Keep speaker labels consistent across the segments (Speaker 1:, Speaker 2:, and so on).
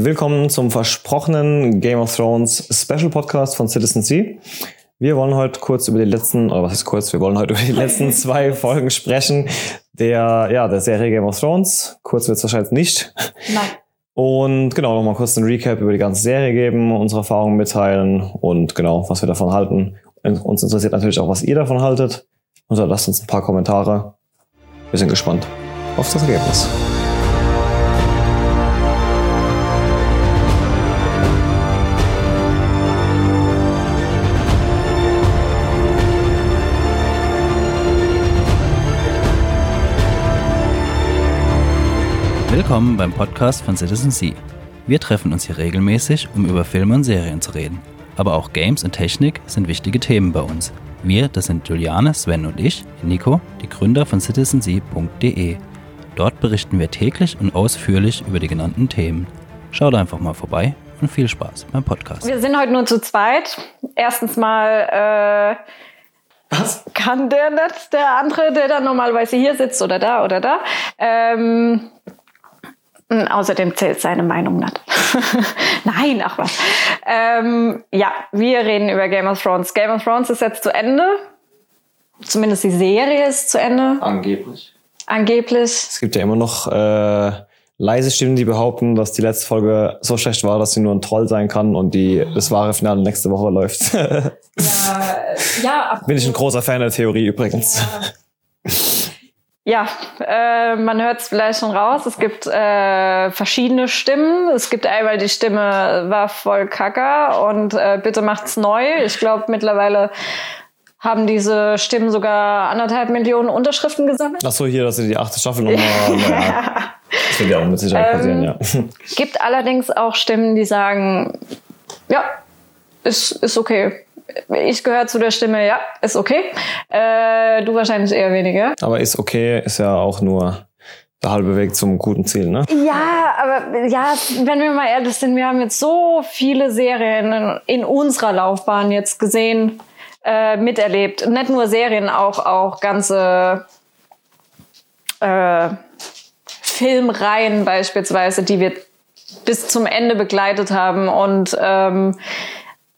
Speaker 1: Willkommen zum versprochenen Game of Thrones Special Podcast von Citizen C. Wir wollen heute kurz über die letzten, oder was ist kurz, wir wollen heute über die letzten zwei Folgen sprechen der, ja, der Serie Game of Thrones. Kurz wird es wahrscheinlich nicht.
Speaker 2: Nein.
Speaker 1: Und genau, nochmal kurz einen Recap über die ganze Serie geben, unsere Erfahrungen mitteilen und genau, was wir davon halten. Uns interessiert natürlich auch, was ihr davon haltet. Und dann lasst uns ein paar Kommentare. Wir sind gespannt auf das Ergebnis.
Speaker 3: Willkommen beim Podcast von Citizen C. Wir treffen uns hier regelmäßig, um über Filme und Serien zu reden. Aber auch Games und Technik sind wichtige Themen bei uns. Wir, das sind Juliane, Sven und ich, Nico, die Gründer von citizensea.de. Dort berichten wir täglich und ausführlich über die genannten Themen. Schaut einfach mal vorbei und viel Spaß beim Podcast.
Speaker 2: Wir sind heute nur zu zweit. Erstens mal äh,
Speaker 1: Was?
Speaker 2: kann der nicht, der andere, der dann normalerweise hier sitzt oder da oder da. Ähm, außerdem zählt seine Meinung nicht. Nein, ach was. Ähm, ja, wir reden über Game of Thrones. Game of Thrones ist jetzt zu Ende. Zumindest die Serie ist zu Ende,
Speaker 1: Angeblich.
Speaker 2: angeblich.
Speaker 1: Es gibt ja immer noch äh, leise Stimmen, die behaupten, dass die letzte Folge so schlecht war, dass sie nur ein Troll sein kann und die, das wahre Finale nächste Woche läuft.
Speaker 2: Ja, ja
Speaker 1: Bin ich ein großer Fan der Theorie übrigens.
Speaker 2: Ja, äh, man hört es vielleicht schon raus. Es gibt äh, verschiedene Stimmen. Es gibt einmal die Stimme war voll Kacker und äh, bitte macht's neu. Ich glaube mittlerweile haben diese Stimmen sogar anderthalb Millionen Unterschriften gesammelt.
Speaker 1: Ach so, hier, dass sie die achte Staffel nochmal. naja, das wird ja auch mit Sicherheit passieren, ja.
Speaker 2: Gibt allerdings auch Stimmen, die sagen, ja, ist, ist okay. Ich gehöre zu der Stimme, ja, ist okay. Äh, du wahrscheinlich eher weniger.
Speaker 1: Aber ist okay, ist ja auch nur der halbe Weg zum guten Ziel, ne?
Speaker 2: Ja, aber ja, wenn wir mal ehrlich sind, wir haben jetzt so viele Serien in, in unserer Laufbahn jetzt gesehen, äh, miterlebt. Nicht nur Serien, auch, auch ganze äh, Filmreihen beispielsweise, die wir bis zum Ende begleitet haben. Und ähm,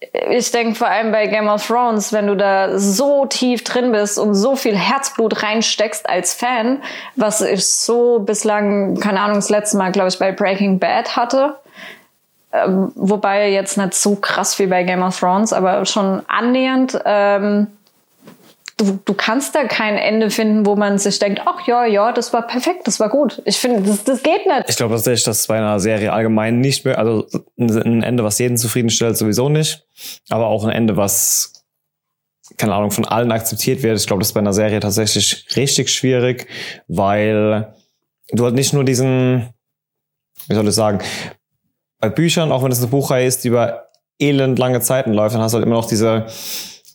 Speaker 2: ich denke vor allem bei Game of Thrones, wenn du da so tief drin bist und so viel Herzblut reinsteckst als Fan, was ich so bislang, keine Ahnung, das letzte Mal, glaube ich, bei Breaking Bad hatte. Ähm, wobei jetzt nicht so krass wie bei Game of Thrones, aber schon annähernd. Ähm, du, du kannst da kein Ende finden, wo man sich denkt, ach ja, ja, das war perfekt, das war gut. Ich finde, das, das geht nicht.
Speaker 1: Ich glaube tatsächlich, dass bei einer Serie allgemein nicht mehr, also ein Ende, was jeden zufriedenstellt, sowieso nicht. Aber auch ein Ende, was, keine Ahnung, von allen akzeptiert wird. Ich glaube, das ist bei einer Serie tatsächlich richtig schwierig, weil du halt nicht nur diesen, wie soll ich sagen, bei Büchern, auch wenn es eine Buchreihe ist, die über elend lange Zeiten läuft, dann hast du halt immer noch diese,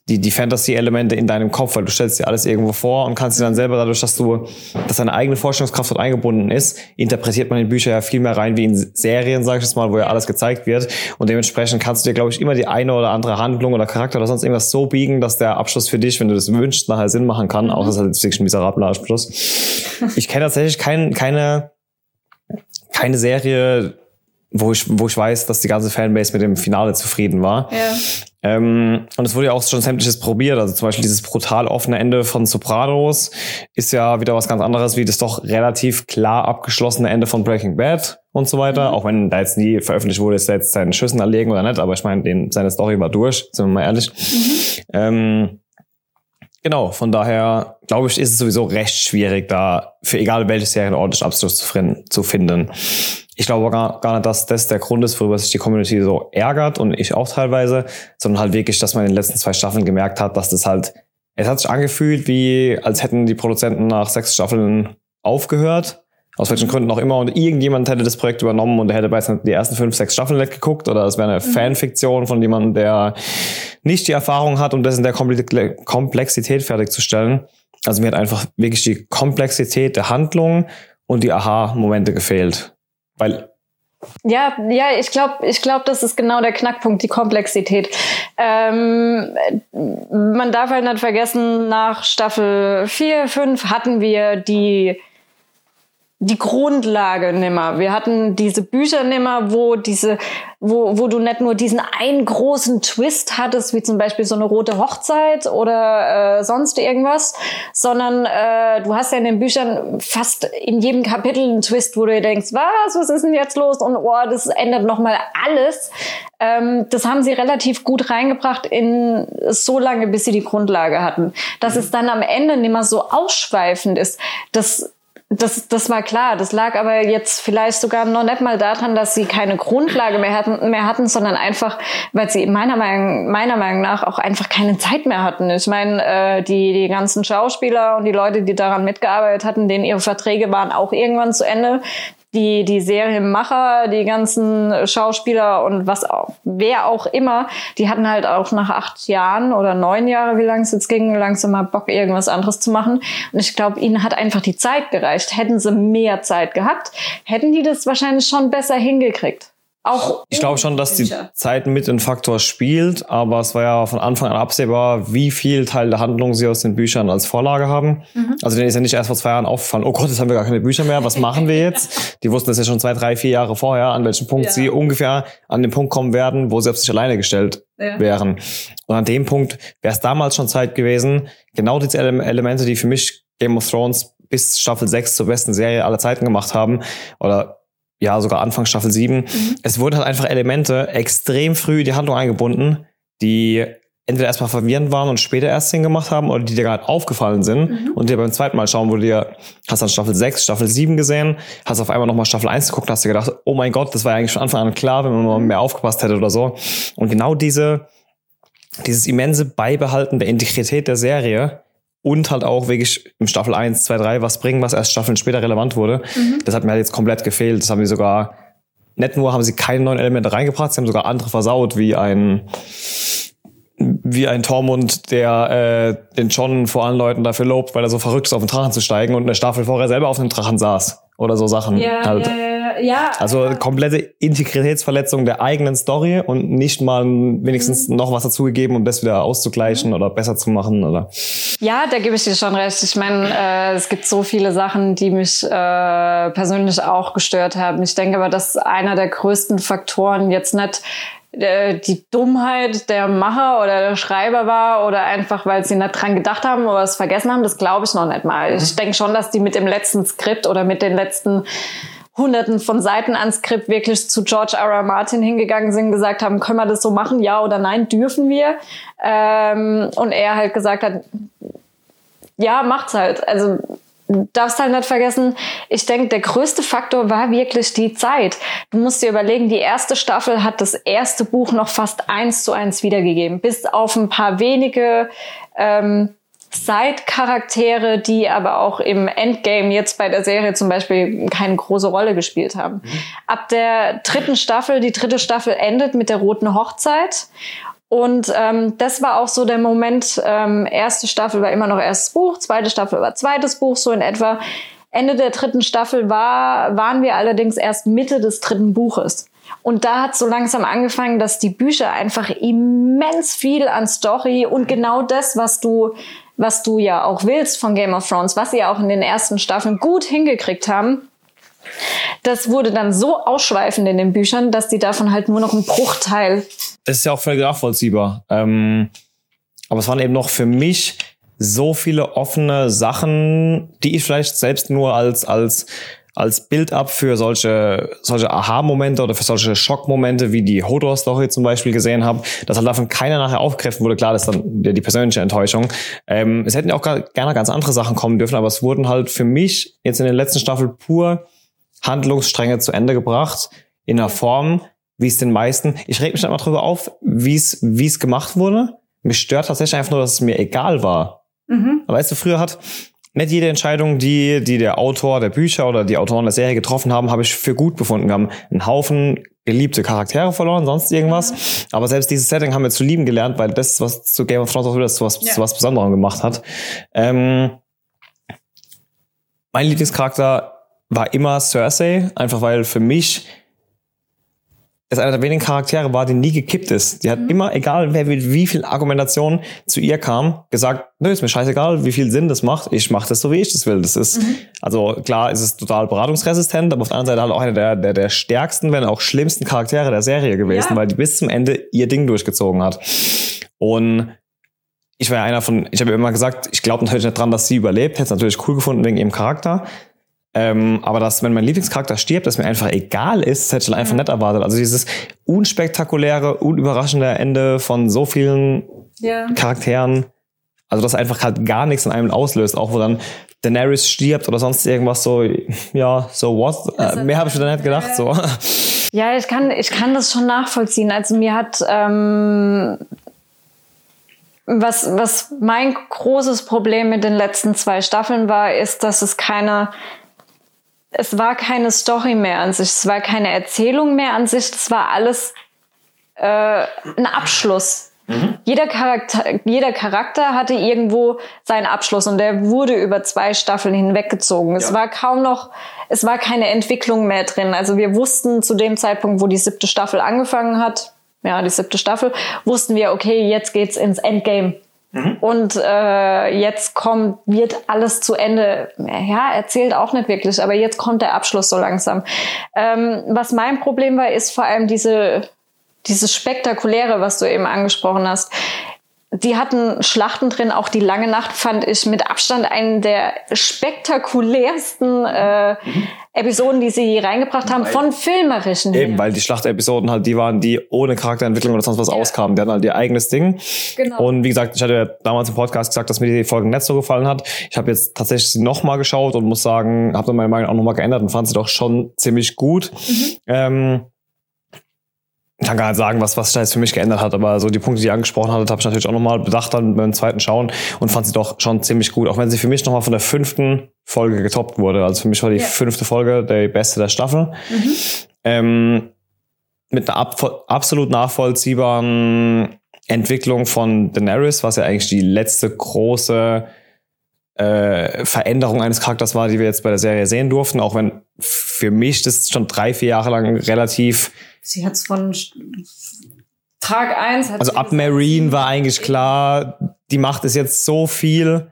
Speaker 1: die, die Fantasy-Elemente in deinem Kopf, weil du stellst dir alles irgendwo vor und kannst dir dann selber dadurch, dass du, dass deine eigene Vorstellungskraft dort eingebunden ist, interpretiert man in Bücher ja viel mehr rein wie in Serien, sag ich jetzt mal, wo ja alles gezeigt wird. Und dementsprechend kannst du dir, glaube ich, immer die eine oder andere Handlung oder Charakter oder sonst irgendwas so biegen, dass der Abschluss für dich, wenn du das wünschst, nachher Sinn machen kann. Auch das ist halt wirklich ein miserabler Abschluss. Ich kenne tatsächlich kein, keine, keine Serie, wo ich, wo ich weiß, dass die ganze Fanbase mit dem Finale zufrieden war.
Speaker 2: Ja.
Speaker 1: Ähm, und es wurde ja auch schon sämtliches probiert. Also zum Beispiel dieses brutal offene Ende von Sopranos ist ja wieder was ganz anderes wie das doch relativ klar abgeschlossene Ende von Breaking Bad und so weiter. Auch wenn da jetzt nie veröffentlicht wurde, ist er jetzt seinen Schüssen erlegen oder nicht. Aber ich meine, seine Story war durch, sind wir mal ehrlich. Ähm, genau, von daher glaube ich, ist es sowieso recht schwierig, da für egal welche Serie einen ordentlichen Abschluss zu finden. Ich glaube gar, gar nicht, dass das der Grund ist, worüber sich die Community so ärgert und ich auch teilweise, sondern halt wirklich, dass man in den letzten zwei Staffeln gemerkt hat, dass das halt, es hat sich angefühlt, wie als hätten die Produzenten nach sechs Staffeln aufgehört. Aus welchen Gründen auch immer. Und irgendjemand hätte das Projekt übernommen und der hätte bereits die ersten fünf, sechs Staffeln nicht geguckt. Oder es wäre eine Fanfiktion von jemandem, der nicht die Erfahrung hat, um das in der Komple- Komplexität fertigzustellen. Also mir hat einfach wirklich die Komplexität der Handlung und die Aha-Momente gefehlt. Weil
Speaker 2: Ja, ja, ich glaube, ich glaub, das ist genau der Knackpunkt, die Komplexität. Ähm, man darf halt nicht vergessen, nach Staffel 4, 5 hatten wir die, die Grundlage nimmer. Wir hatten diese Bücher nimmer, wo diese, wo, wo du nicht nur diesen einen großen Twist hattest, wie zum Beispiel so eine rote Hochzeit oder äh, sonst irgendwas, sondern äh, du hast ja in den Büchern fast in jedem Kapitel einen Twist, wo du dir denkst, was, was ist denn jetzt los? Und oh, das ändert nochmal alles. Ähm, das haben sie relativ gut reingebracht in so lange, bis sie die Grundlage hatten. Dass es dann am Ende nicht mehr so ausschweifend ist, das das, das war klar. Das lag aber jetzt vielleicht sogar noch nicht mal daran, dass sie keine Grundlage mehr hatten, mehr hatten sondern einfach, weil sie meiner Meinung, meiner Meinung nach auch einfach keine Zeit mehr hatten. Ich meine, äh, die, die ganzen Schauspieler und die Leute, die daran mitgearbeitet hatten, denen ihre Verträge waren auch irgendwann zu Ende die, die Serienmacher, die ganzen Schauspieler und was auch, wer auch immer, die hatten halt auch nach acht Jahren oder neun Jahre, wie lange es jetzt ging, langsam mal Bock, irgendwas anderes zu machen. Und ich glaube, ihnen hat einfach die Zeit gereicht. Hätten sie mehr Zeit gehabt, hätten die das wahrscheinlich schon besser hingekriegt. Auch
Speaker 1: ich glaube schon, dass die Zeit mit ein Faktor spielt, aber es war ja von Anfang an absehbar, wie viel Teil der Handlung sie aus den Büchern als Vorlage haben. Mhm. Also denen ist ja nicht erst vor zwei Jahren aufgefallen, oh Gott, jetzt haben wir gar keine Bücher mehr, was machen wir jetzt? die wussten das ja schon zwei, drei, vier Jahre vorher, an welchem Punkt ja. sie ungefähr an den Punkt kommen werden, wo sie auf sich alleine gestellt ja. wären. Und an dem Punkt wäre es damals schon Zeit gewesen, genau diese Elemente, die für mich Game of Thrones bis Staffel 6 zur besten Serie aller Zeiten gemacht haben, oder ja, sogar Anfang Staffel 7. Mhm. Es wurden halt einfach Elemente extrem früh in die Handlung eingebunden, die entweder erstmal verwirrend waren und später erst Sinn gemacht haben oder die dir gerade aufgefallen sind mhm. und dir beim zweiten Mal schauen, wo du dir, hast dann Staffel 6, Staffel 7 gesehen, hast auf einmal nochmal Staffel 1 geguckt, hast dir gedacht, oh mein Gott, das war ja eigentlich von Anfang an klar, wenn man mal mehr aufgepasst hätte oder so. Und genau diese, dieses immense Beibehalten der Integrität der Serie und halt auch wirklich im Staffel 1, 2, 3 was bringen, was erst Staffeln später relevant wurde. Mhm. Das hat mir halt jetzt komplett gefehlt. Das haben wir sogar, nicht nur haben sie keine neuen Elemente reingebracht, sie haben sogar andere versaut, wie ein wie ein Tormund, der äh, den John vor allen Leuten dafür lobt, weil er so verrückt ist, auf den Drachen zu steigen und in der Staffel vorher selber auf dem Drachen saß. Oder so Sachen.
Speaker 2: Ja, halt. ja, ja ja.
Speaker 1: Also komplette Integritätsverletzung der eigenen Story und nicht mal wenigstens mhm. noch was dazugegeben, um das wieder auszugleichen mhm. oder besser zu machen, oder?
Speaker 2: Ja, da gebe ich dir schon recht. Ich meine, äh, es gibt so viele Sachen, die mich äh, persönlich auch gestört haben. Ich denke aber, dass einer der größten Faktoren jetzt nicht äh, die Dummheit der Macher oder der Schreiber war oder einfach, weil sie nicht dran gedacht haben oder es vergessen haben, das glaube ich noch nicht mal. Mhm. Ich denke schon, dass die mit dem letzten Skript oder mit den letzten Hunderten von Seiten an Skript wirklich zu George R. R. Martin hingegangen sind, gesagt haben, können wir das so machen, ja oder nein, dürfen wir? Ähm, und er halt gesagt hat, ja, macht's halt. Also darfst halt nicht vergessen, ich denke, der größte Faktor war wirklich die Zeit. Du musst dir überlegen, die erste Staffel hat das erste Buch noch fast eins zu eins wiedergegeben, bis auf ein paar wenige ähm, Side-Charaktere, die aber auch im Endgame jetzt bei der Serie zum Beispiel keine große Rolle gespielt haben. Mhm. Ab der dritten Staffel, die dritte Staffel endet mit der roten Hochzeit. Und ähm, das war auch so der Moment, ähm, erste Staffel war immer noch erstes Buch, zweite Staffel war zweites Buch, so in etwa. Ende der dritten Staffel war, waren wir allerdings erst Mitte des dritten Buches. Und da hat so langsam angefangen, dass die Bücher einfach immens viel an Story und genau das, was du was du ja auch willst von Game of Thrones, was sie auch in den ersten Staffeln gut hingekriegt haben, das wurde dann so ausschweifend in den Büchern, dass die davon halt nur noch einen Bruchteil.
Speaker 1: Das ist ja auch völlig nachvollziehbar. Ähm, aber es waren eben noch für mich so viele offene Sachen, die ich vielleicht selbst nur als, als als Build-up für solche, solche Aha-Momente oder für solche Schockmomente wie die Hodor-Story zum Beispiel gesehen habe, dass halt davon keiner nachher aufgegriffen wurde. Klar, das ist dann die persönliche Enttäuschung. Ähm, es hätten ja auch gerne ganz andere Sachen kommen dürfen, aber es wurden halt für mich jetzt in den letzten Staffeln pur Handlungsstränge zu Ende gebracht in einer Form, wie es den meisten, ich reg mich dann mal drüber auf, wie es, wie es gemacht wurde. Mich stört tatsächlich einfach nur, dass es mir egal war. Mhm. Weißt du, früher hat, nicht jede Entscheidung, die, die der Autor der Bücher oder die Autoren der Serie getroffen haben, habe ich für gut befunden. Wir haben einen Haufen geliebte Charaktere verloren, sonst irgendwas. Mhm. Aber selbst dieses Setting haben wir zu lieben gelernt, weil das, was zu Game of Thrones auch das was, ja. was Besonderes gemacht hat. Ähm, mein Lieblingscharakter war immer Cersei, einfach weil für mich es einer der wenigen Charaktere war, die nie gekippt ist. Die hat immer, egal wer mit wie viel Argumentation zu ihr kam, gesagt, nö, ist mir scheißegal, wie viel Sinn das macht. Ich mache das so, wie ich das will. Das ist, also klar, ist es total beratungsresistent, aber auf der anderen Seite halt auch einer der, der, der stärksten, wenn auch schlimmsten Charaktere der Serie gewesen,
Speaker 2: Ja.
Speaker 1: weil die bis zum Ende ihr Ding durchgezogen hat. Und ich war ja einer von, ich habe ja immer gesagt, ich glaube natürlich nicht dran, dass sie überlebt. Hätte es natürlich cool gefunden wegen ihrem Charakter. Ähm, aber dass, wenn mein Lieblingscharakter stirbt, dass mir einfach egal ist, das hätte ich dann einfach nicht erwartet. Also dieses unspektakuläre, unüberraschende Ende von so vielen
Speaker 2: Ja.
Speaker 1: Charakteren. Also dass einfach halt gar nichts in einem auslöst, auch wo dann Daenerys stirbt oder sonst irgendwas so, ja, so what? Äh, mehr habe ich mir dann nicht gedacht, so.
Speaker 2: Ja, ich kann, ich kann das schon nachvollziehen. Also mir hat ähm, was, was mein großes Problem mit den letzten zwei Staffeln war, ist, dass es keine, es war keine Story mehr an sich, es war keine Erzählung mehr an sich, es war alles äh, ein Abschluss. Jeder, Charakter, jeder Charakter hatte irgendwo seinen Abschluss und der wurde über zwei Staffeln hinweggezogen. Es war kaum noch, es war keine Entwicklung mehr drin. Also wir wussten zu dem Zeitpunkt, wo die siebte Staffel angefangen hat, ja, die siebte Staffel, wussten wir, okay, jetzt geht's ins Endgame. Und äh, jetzt kommt, wird alles zu Ende. Ja, erzählt auch nicht wirklich, aber jetzt kommt der Abschluss so langsam. Ähm, was mein Problem war, ist vor allem diese, dieses Spektakuläre, was du eben angesprochen hast. Die hatten Schlachten drin, auch die lange Nacht fand ich mit Abstand einen der spektakulärsten äh, Episoden, die sie je reingebracht haben, von filmerischen her.
Speaker 1: Eben, weil die Schlachtepisoden halt die waren, die ohne Charakterentwicklung oder sonst was auskamen. Die hatten halt ihr eigenes Ding.
Speaker 2: Genau.
Speaker 1: Und wie gesagt, ich hatte ja damals im Podcast gesagt, dass mir die Folge nicht so gefallen hat. Ich habe jetzt tatsächlich sie nochmal geschaut und muss sagen, habe dann meine Meinung auch nochmal geändert und fand sie doch schon ziemlich gut. Ähm, ich kann gar nicht sagen, was, was sich da jetzt für mich geändert hat, aber so die Punkte, die ihr angesprochen hattet, habe ich natürlich auch nochmal bedacht dann beim zweiten Schauen und fand sie doch schon ziemlich gut, auch wenn sie für mich nochmal von der fünften Folge getoppt wurde. Also für mich war die
Speaker 2: Ja.
Speaker 1: fünfte Folge der beste der Staffel. Ähm, mit einer ab, absolut nachvollziehbaren Entwicklung von Daenerys, was ja eigentlich die letzte große äh, Veränderung eines Charakters war, die wir jetzt bei der Serie sehen durften, auch wenn für mich das schon drei, vier Jahre lang relativ
Speaker 2: Sie hat es von Tag 1.
Speaker 1: Also ab Marine war eigentlich klar, die Macht ist jetzt so viel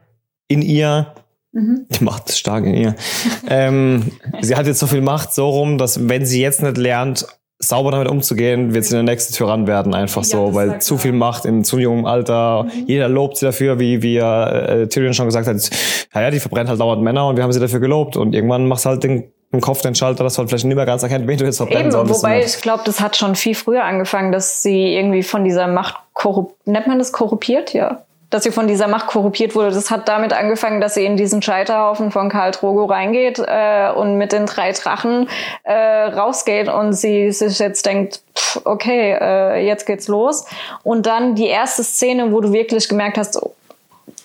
Speaker 1: in ihr. Die Macht ist stark in ihr. ähm, sie hat jetzt so viel Macht so rum, dass wenn sie jetzt nicht lernt, sauber damit umzugehen, wird sie der nächste Tyrann werden, einfach
Speaker 2: Ja,
Speaker 1: so, weil zu viel Macht in zu jungem Alter. Jeder lobt sie dafür, wie, wie äh, Tyrion schon gesagt hat, naja, die verbrennt halt dauernd Männer und wir haben sie dafür gelobt. Und irgendwann machst du halt den, den Kopf, den Schalter, dass halt vielleicht nicht mehr ganz erkennt, wen du jetzt verbrennen
Speaker 2: Eben,
Speaker 1: solltest.
Speaker 2: wobei ich glaube, das hat schon viel früher angefangen, dass sie irgendwie von dieser Macht korrupt, nennt man das korruptiert? Ja. Dass sie von dieser Macht korruptiert wurde. Das hat damit angefangen, dass sie in diesen Scheiterhaufen von Karl Drogo reingeht äh, und mit den drei Drachen äh, rausgeht und sie sich jetzt denkt, pff, okay, äh, jetzt geht's los. Und dann die erste Szene, wo du wirklich gemerkt hast, oh,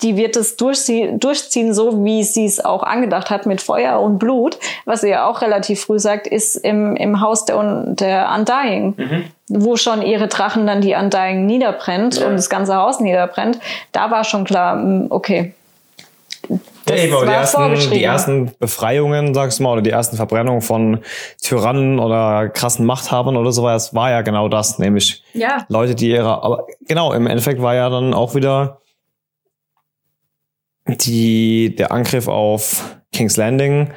Speaker 2: die wird es durchzie- durchziehen, so wie sie es auch angedacht hat, mit Feuer und Blut, was sie ja auch relativ früh sagt, ist im, im Haus der, Un- der Undying, wo schon ihre Drachen dann die Undying niederbrennt und das ganze Haus niederbrennt. Da war schon klar, mm, okay.
Speaker 1: Ja, eben, die ersten, die ersten Befreiungen, sagst du mal, oder die ersten Verbrennungen von Tyrannen oder krassen Machthabern oder so, das war ja genau das, nämlich
Speaker 2: Ja.
Speaker 1: Leute, die ihre, aber genau, im Endeffekt war ja dann auch wieder die, der Angriff auf King's Landing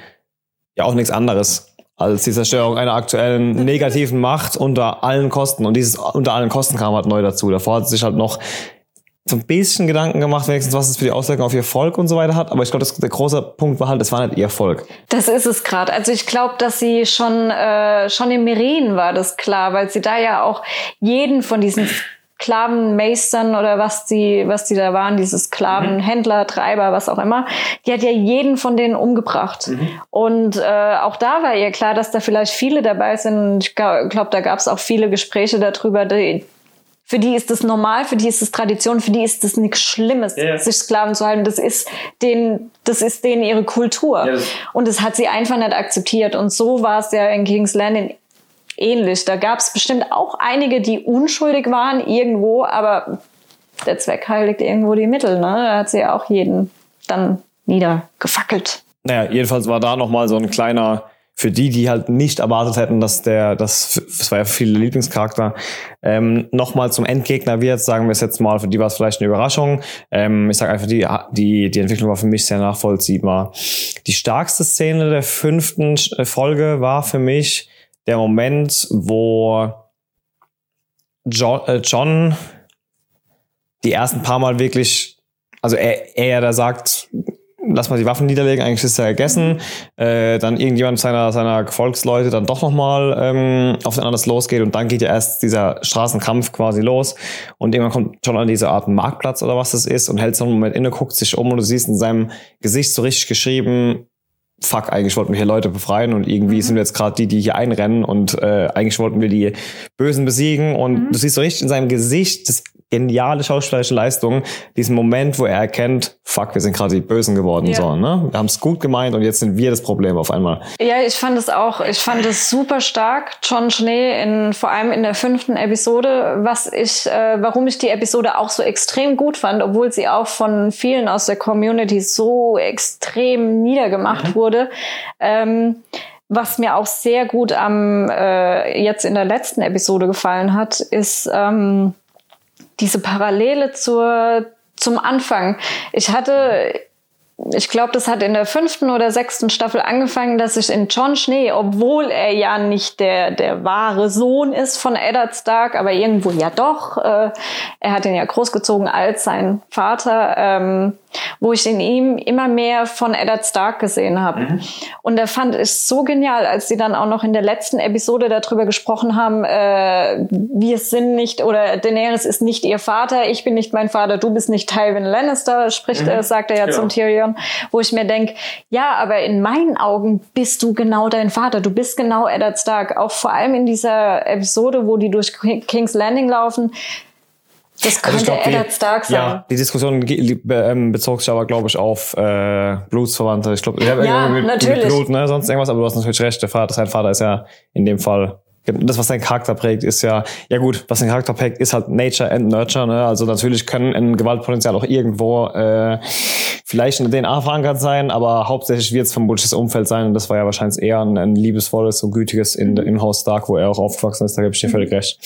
Speaker 1: ja auch nichts anderes als die Zerstörung einer aktuellen negativen Macht unter allen Kosten. Und dieses unter allen Kosten kam halt neu dazu. Davor hat sie sich halt noch so ein bisschen Gedanken gemacht, wenigstens was es für die Auswirkungen auf ihr Volk und so weiter hat. Aber ich glaube, der große Punkt war halt, es war nicht ihr Volk.
Speaker 2: Das ist es gerade. Also ich glaube, dass sie schon äh, schon in Meren war das klar, weil sie da ja auch jeden von diesen Sklavenmeistern oder was die was die da waren, diese Sklavenhändler, Treiber, was auch immer, die hat ja jeden von denen umgebracht. Und äh, auch da war ihr klar, dass da vielleicht viele dabei sind. Ich glaube, da gab es auch viele Gespräche darüber, die, für die ist das normal, für die ist es Tradition, für die ist es nichts Schlimmes,
Speaker 1: ja.
Speaker 2: sich Sklaven zu halten. Das ist denen, das ist denen ihre Kultur.
Speaker 1: Das-
Speaker 2: und das hat sie einfach nicht akzeptiert. Und so war es ja in King's Landing ähnlich. Da gab es bestimmt auch einige, die unschuldig waren irgendwo, aber der Zweck heiligt irgendwo die Mittel. Ne? Da hat sie ja auch jeden dann niedergefackelt.
Speaker 1: Naja, jedenfalls war da nochmal so ein kleiner für die, die halt nicht erwartet hätten, dass der, das, das war ja für viele Lieblingscharakter, ähm, nochmal zum Endgegner wird, sagen wir es jetzt mal, für die war es vielleicht eine Überraschung. Ähm, ich sage einfach, die, die, die Entwicklung war für mich sehr nachvollziehbar. Die starkste Szene der fünften Folge war für mich der Moment, wo John, äh, John die ersten paar Mal wirklich, also er, er da sagt, lass mal die Waffen niederlegen, eigentlich ist er gegessen. Äh, dann irgendjemand seiner, seiner Volksleute dann doch nochmal ähm, auf den anders losgeht und dann geht ja erst dieser Straßenkampf quasi los und irgendwann kommt John an diese Art Marktplatz oder was das ist und hält so einen Moment inne, guckt sich um und du siehst in seinem Gesicht so richtig geschrieben, fuck, eigentlich wollten wir hier Leute befreien und irgendwie mhm. sind wir jetzt gerade die, die hier einrennen und äh, eigentlich wollten wir die Bösen besiegen und mhm. du siehst so richtig in seinem Gesicht das geniale schauspielerische Leistung, diesen Moment, wo er erkennt, fuck, wir sind gerade die Bösen geworden, ja. so, ne? Wir haben es gut gemeint und jetzt sind wir das Problem auf einmal.
Speaker 2: Ja, ich fand es auch, ich fand es super stark, John Schnee, in, vor allem in der fünften Episode, was ich, äh, warum ich die Episode auch so extrem gut fand, obwohl sie auch von vielen aus der Community so extrem niedergemacht mhm. wurde. Ähm, was mir auch sehr gut am äh, jetzt in der letzten Episode gefallen hat, ist ähm, diese Parallele zur, zum Anfang. Ich hatte ich glaube, das hat in der fünften oder sechsten Staffel angefangen, dass ich in John Schnee, obwohl er ja nicht der, der wahre Sohn ist von Eddard Stark, aber irgendwo ja doch, äh, er hat ihn ja großgezogen als sein Vater, ähm, wo ich in ihm immer mehr von Eddard Stark gesehen habe. Mhm. Und da fand ich so genial, als sie dann auch noch in der letzten Episode darüber gesprochen haben, äh, wir sind nicht, oder Daenerys ist nicht ihr Vater, ich bin nicht mein Vater, du bist nicht Tywin Lannister, spricht, mhm. äh, sagt er ja, ja. zum Tyrion wo ich mir denke, ja, aber in meinen Augen bist du genau dein Vater. Du bist genau Eddard Stark. Auch vor allem in dieser Episode, wo die durch King's Landing laufen. Das könnte also glaub, Eddard Stark sein. Ja,
Speaker 1: die Diskussion ähm, bezog sich aber, glaube ich, auf äh, Blutsverwandte. Ich glaube,
Speaker 2: ja, mit, natürlich.
Speaker 1: Mit Blut, ne, sonst irgendwas, aber du hast natürlich recht, der Vater, sein Vater ist ja in dem Fall das, was deinen Charakter prägt, ist ja, ja gut, was den Charakter prägt, ist halt Nature and Nurture. Ne? Also natürlich können ein Gewaltpotenzial auch irgendwo äh, vielleicht in der DNA verankert sein, aber hauptsächlich wird es vom politisches Umfeld sein. Und das war ja wahrscheinlich eher ein, ein liebesvolles und gütiges in, im Haus Stark, wo er auch aufgewachsen ist. Da gebe ich dir völlig recht.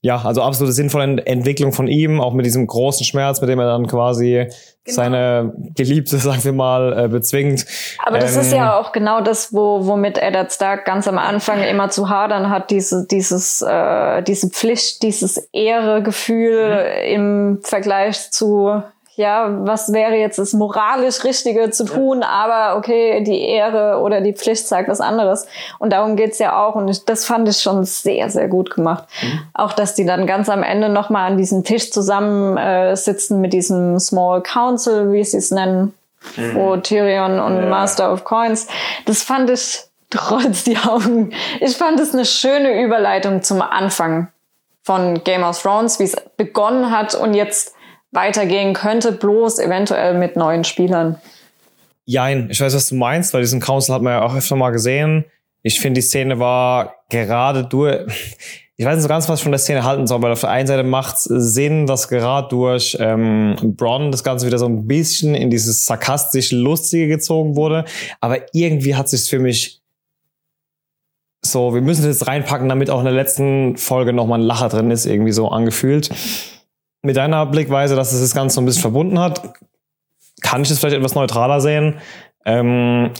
Speaker 1: Ja, also absolute sinnvolle Entwicklung von ihm, auch mit diesem großen Schmerz, mit dem er dann quasi genau. seine Geliebte, sagen wir mal, äh, bezwingt.
Speaker 2: Aber das ähm, ist ja auch genau das, wo, womit Eddard Stark ganz am Anfang immer zu hadern hat, diese, dieses, äh, diese Pflicht, dieses Ehregefühl mhm. im Vergleich zu ja, was wäre jetzt das moralisch Richtige zu tun, ja. aber okay, die Ehre oder die Pflicht sagt was anderes. Und darum geht's ja auch. Und ich, das fand ich schon sehr, sehr gut gemacht. Mhm. Auch, dass die dann ganz am Ende nochmal an diesem Tisch zusammen äh, sitzen mit diesem Small Council, wie sie es nennen, mhm. wo Tyrion und ja. Master of Coins. Das fand ich trotz die Augen. Ich fand es eine schöne Überleitung zum Anfang von Game of Thrones, wie es begonnen hat und jetzt weitergehen könnte, bloß eventuell mit neuen Spielern.
Speaker 1: Jein, ich weiß, was du meinst, weil diesen Council hat man ja auch öfter mal gesehen. Ich finde, die Szene war gerade durch. Ich weiß nicht so ganz, was ich von der Szene halten soll, weil auf der einen Seite macht es Sinn, dass gerade durch ähm, Bronn das Ganze wieder so ein bisschen in dieses sarkastisch Lustige gezogen wurde. Aber irgendwie hat sich für mich so, wir müssen das jetzt reinpacken, damit auch in der letzten Folge nochmal ein Lacher drin ist, irgendwie so angefühlt mit deiner Blickweise, dass es das Ganze so ein bisschen verbunden hat, kann ich es vielleicht etwas neutraler sehen. Ähm,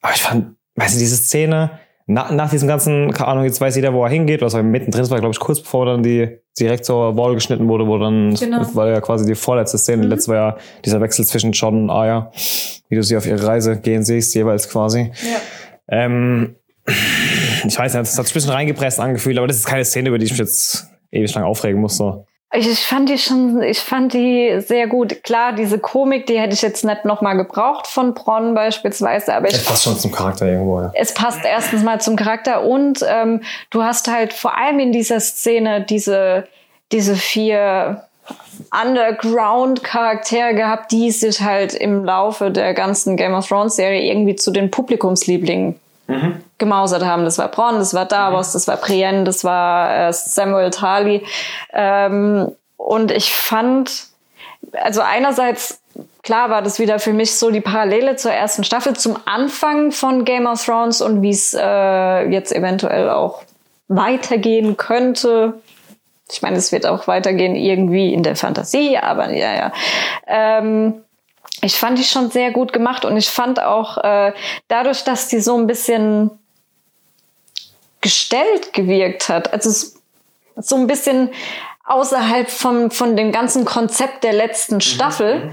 Speaker 1: aber ich fand, weißt du, diese Szene, nach, nach diesem ganzen, keine Ahnung, jetzt weiß jeder, wo er hingeht, was war mittendrin, das war, glaube ich, kurz bevor dann die direkt zur Wall geschnitten wurde, wo dann, genau. das war ja quasi die vorletzte Szene, mhm. letzte war ja dieser Wechsel zwischen John und Aya, wie du sie auf ihre Reise gehen siehst, jeweils quasi. Ja. Ähm, ich weiß nicht, das hat sich ein bisschen reingepresst angefühlt, aber das ist keine Szene, über die ich mich jetzt ewig lang aufregen muss, so.
Speaker 2: Ich fand die schon, ich fand die sehr gut. Klar, diese Komik, die hätte ich jetzt nicht nochmal gebraucht von Bronn beispielsweise, aber
Speaker 1: es passt schon zum Charakter irgendwo. Ja.
Speaker 2: Es passt erstens mal zum Charakter und ähm, du hast halt vor allem in dieser Szene diese diese vier Underground-Charaktere gehabt, die sich halt im Laufe der ganzen Game of Thrones-Serie irgendwie zu den Publikumslieblingen mhm. gemausert haben. Das war Bronn, das war Davos, mhm. das war Brienne, das war äh, Samuel Tarly. Ähm, und ich fand, also einerseits klar war das wieder für mich so die Parallele zur ersten Staffel, zum Anfang von Game of Thrones und wie es äh, jetzt eventuell auch weitergehen könnte. Ich meine, es wird auch weitergehen irgendwie in der Fantasie, aber ja, ja. Ähm, ich fand die schon sehr gut gemacht und ich fand auch äh, dadurch, dass die so ein bisschen gestellt gewirkt hat, also so ein bisschen außerhalb vom, von dem ganzen Konzept der letzten Staffel. Mhm.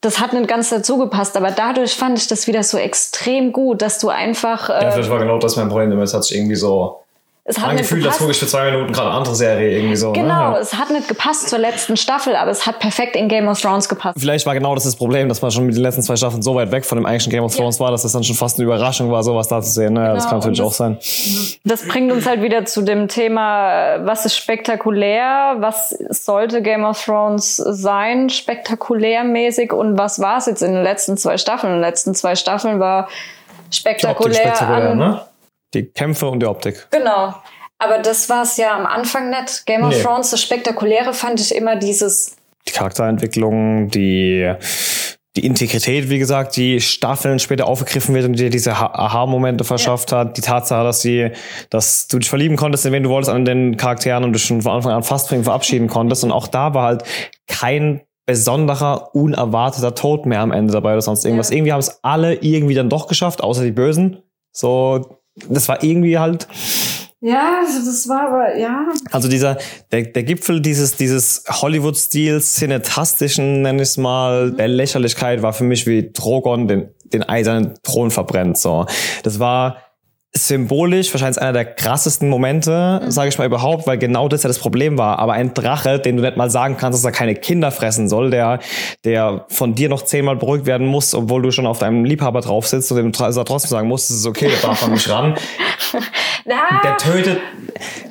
Speaker 2: Das hat nicht ganz dazu gepasst, aber dadurch fand ich das wieder so extrem gut, dass du einfach.
Speaker 1: Äh, ja, vielleicht war genau das mein Problem, es hat sich irgendwie so es hat mein Gefühl, das gucke ich für zwei Minuten gerade eine andere Serie irgendwie so.
Speaker 2: Ne? Genau, ne? es hat nicht gepasst zur letzten Staffel, aber es hat perfekt in Game of Thrones gepasst.
Speaker 1: Vielleicht war genau das das Problem, dass man schon mit den letzten zwei Staffeln so weit weg von dem eigentlichen Game of Thrones ja. war, dass es dann schon fast eine Überraschung war, sowas da zu sehen. Ne? Genau, das kann natürlich das, auch sein.
Speaker 2: Das bringt uns halt wieder zu dem Thema, was ist spektakulär, was sollte Game of Thrones sein, spektakulärmäßig und was war es jetzt in den letzten zwei Staffeln? In den letzten zwei Staffeln war spektakulär, spektakulär
Speaker 1: an, ne? Die Kämpfe und die Optik.
Speaker 2: Genau. Aber das war es ja am Anfang nicht. Game of nee. Thrones, das Spektakuläre fand ich immer dieses.
Speaker 1: Die Charakterentwicklung, die, die Integrität, wie gesagt, die Staffeln später aufgegriffen wird und dir diese Aha-Momente verschafft ja. hat. Die Tatsache, dass sie, dass du dich verlieben konntest, in wen du wolltest, an den Charakteren und dich schon von Anfang an fast von ihm verabschieden konntest. Und auch da war halt kein besonderer, unerwarteter Tod mehr am Ende dabei oder sonst irgendwas. Ja. Irgendwie haben es alle irgendwie dann doch geschafft, außer die Bösen. So, das war irgendwie halt.
Speaker 2: Ja, das war aber, ja.
Speaker 1: Also dieser, der, der Gipfel dieses, dieses Hollywood-Stils, cinetastischen, nenn ich es mal, mhm. der Lächerlichkeit war für mich wie Drogon den, den eisernen Thron verbrennt, so. Das war, symbolisch wahrscheinlich einer der krassesten Momente, mhm. sage ich mal überhaupt, weil genau das ja das Problem war. Aber ein Drache, den du nicht mal sagen kannst, dass er keine Kinder fressen soll, der, der von dir noch zehnmal beruhigt werden muss, obwohl du schon auf deinem Liebhaber drauf sitzt und dem trotzdem sagen musst, es ist okay, der darf man nicht ran. der tötet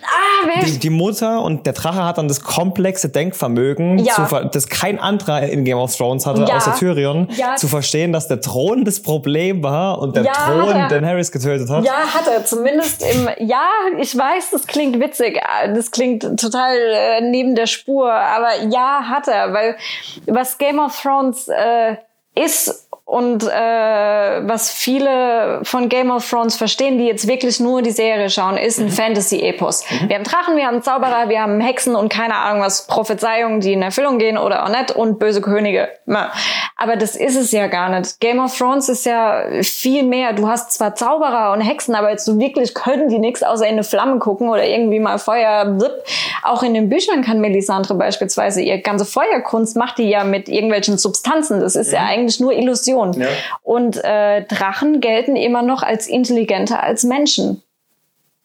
Speaker 1: ah, die, die, Mutter und der Drache hat dann das komplexe Denkvermögen, ja. zu, das kein anderer in Game of Thrones hatte, ja. außer Tyrion, ja. zu verstehen, dass der Thron das Problem war und der Thron den Harris getötet hat.
Speaker 2: Ja, hat er. Zumindest im, ja, ich weiß, das klingt witzig, das klingt total äh, neben der Spur, aber ja, hat er, weil was Game of Thrones äh, ist und äh, was viele von Game of Thrones verstehen, die jetzt wirklich nur die Serie schauen, ist ein mhm. Fantasy-Epos. Mhm. Wir haben Drachen, wir haben Zauberer, wir haben Hexen und keine Ahnung was, Prophezeiungen, die in Erfüllung gehen oder auch nicht und böse Könige. Aber das ist es ja gar nicht. Game of Thrones ist ja viel mehr. Du hast zwar Zauberer und Hexen, aber jetzt so wirklich können die nichts außer in eine Flamme gucken oder irgendwie mal Feuer. Blip. Auch in den Büchern kann Melisandre beispielsweise ihr ganze Feuerkunst macht die ja mit irgendwelchen Substanzen. Das ist mhm. ja eigentlich nur Illusion. Evolution. Ja. Und äh, Drachen gelten immer noch als intelligenter als Menschen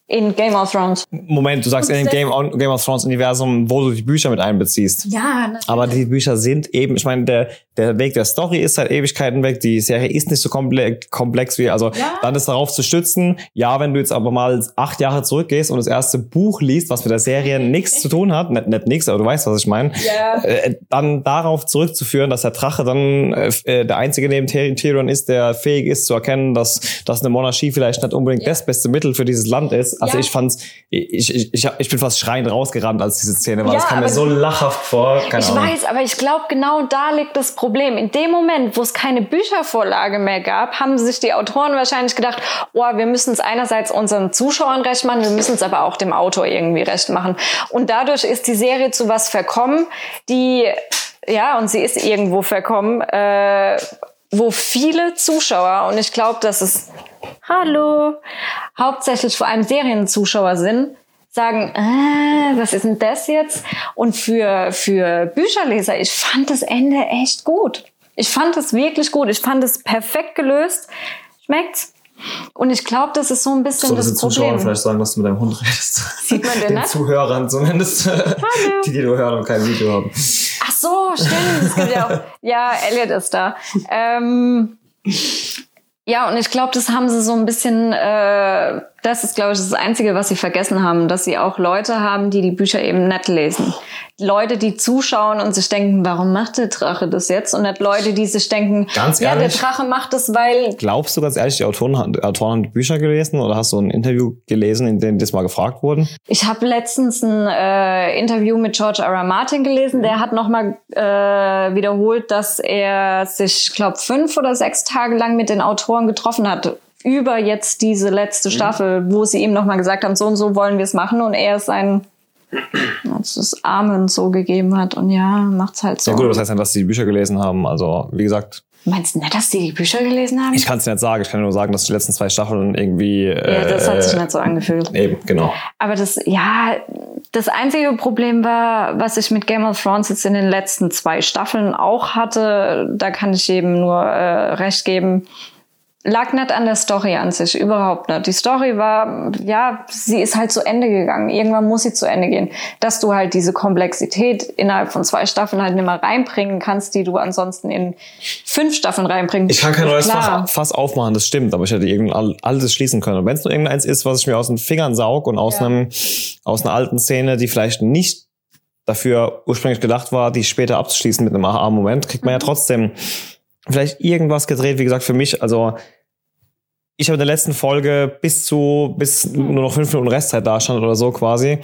Speaker 2: in Game of Thrones.
Speaker 1: Moment, du sagst in dem Game, Game of Thrones Universum, wo du die Bücher mit einbeziehst.
Speaker 2: Ja, natürlich.
Speaker 1: Aber die Bücher sind eben, ich meine, der, der Weg der Story ist seit Ewigkeiten weg. Die Serie ist nicht so komplex wie, also ja. dann ist darauf zu stützen. Ja, wenn du jetzt aber mal acht Jahre zurückgehst und das erste Buch liest, was mit der Serie nichts zu tun hat, nicht, nicht nichts, aber du weißt, was ich meine, ja. äh, dann darauf zurückzuführen, dass der Drache dann äh, der einzige neben Tyrion ist, der fähig ist zu erkennen, dass, dass eine Monarchie vielleicht nicht unbedingt ja. das beste Mittel für dieses Land ist also ich fand's, ich, ich, ich, ich bin fast schreiend rausgerannt, als diese Szene war. Das kam mir so lachhaft vor.
Speaker 2: Keine ich Ahnung. weiß, aber ich glaube, genau da liegt das Problem. In dem Moment, wo es keine Büchervorlage mehr gab, haben sich die Autoren wahrscheinlich gedacht, oh, wir müssen es einerseits unseren Zuschauern recht machen, wir müssen es aber auch dem Autor irgendwie recht machen. Und dadurch ist die Serie zu was verkommen, die ja, und sie ist irgendwo verkommen, äh, wo viele Zuschauer, und ich glaube, dass es hallo, hauptsächlich vor allem Serienzuschauer sind, sagen, äh, was ist denn das jetzt? Und für, für Bücherleser, ich fand das Ende echt gut. Ich fand es wirklich gut. Ich fand es perfekt gelöst. Schmeckt's? Und ich glaube, das ist so ein bisschen so, das Problem. Zuschauer
Speaker 1: vielleicht sagen, dass du mit deinem Hund redest.
Speaker 2: Sieht man den, den
Speaker 1: ne? Zuhörern zumindest. Die, die du hören und kein Video haben.
Speaker 2: Ach so, stimmt. Ja auch, ja, Elliot ist da. Ähm, ja, und ich glaube, das haben sie so ein bisschen, äh, Das ist, glaube ich, das Einzige, was sie vergessen haben, dass sie auch Leute haben, die die Bücher eben nicht lesen. Leute, die zuschauen und sich denken, warum macht der Drache das jetzt? Und nicht Leute, die sich denken,
Speaker 1: Ganz
Speaker 2: ja, der? Drache macht das, weil
Speaker 1: Glaubst du ganz ehrlich, die Autoren, haben- die Autoren haben die Bücher gelesen oder hast du ein Interview gelesen, in dem das mal gefragt wurden?
Speaker 2: Ich habe letztens ein äh, Interview mit George R. R. Martin gelesen. Der hat nochmal äh, wiederholt, dass er sich, glaube fünf oder sechs Tage lang mit den Autoren getroffen hat über jetzt diese letzte Staffel, wo sie ihm nochmal gesagt haben, so und so wollen wir es machen und er es sein das Amen so gegeben hat und ja, macht's halt so.
Speaker 1: Ja gut, das heißt ja, dass sie die Bücher gelesen haben. Also, wie gesagt,
Speaker 2: Meinst du nicht, dass die die Bücher gelesen haben?
Speaker 1: ich kann es nicht sagen. Ich kann nur sagen, dass die letzten zwei Staffeln irgendwie...
Speaker 2: ja, das hat sich
Speaker 1: äh,
Speaker 2: nicht so angefühlt.
Speaker 1: Eben, genau.
Speaker 2: Aber das, ja, das einzige Problem war, was ich mit Game of Thrones jetzt in den letzten zwei Staffeln auch hatte, da kann ich eben nur äh, recht geben, lag nicht an der Story an sich, überhaupt nicht. Die Story war, ja, sie ist halt zu Ende gegangen. Irgendwann muss sie zu Ende gehen. Dass du halt diese Komplexität innerhalb von zwei Staffeln halt nicht mehr reinbringen kannst, die du ansonsten in fünf Staffeln reinbringen
Speaker 1: Ich kann kein neues. Fach, Fass aufmachen, das stimmt, aber ich hätte irgendein all- altes schließen können. Und wenn es nur irgendeins ist, was ich mir aus den Fingern saug und aus
Speaker 2: Ja.
Speaker 1: einem aus einer alten Szene, die vielleicht nicht dafür ursprünglich gedacht war, die später abzuschließen mit einem Aha-Moment, kriegt man
Speaker 2: Mhm.
Speaker 1: ja trotzdem vielleicht irgendwas gedreht. Wie gesagt, für mich, also ich habe in der letzten Folge bis zu bis nur noch fünf Minuten Restzeit da stand oder so quasi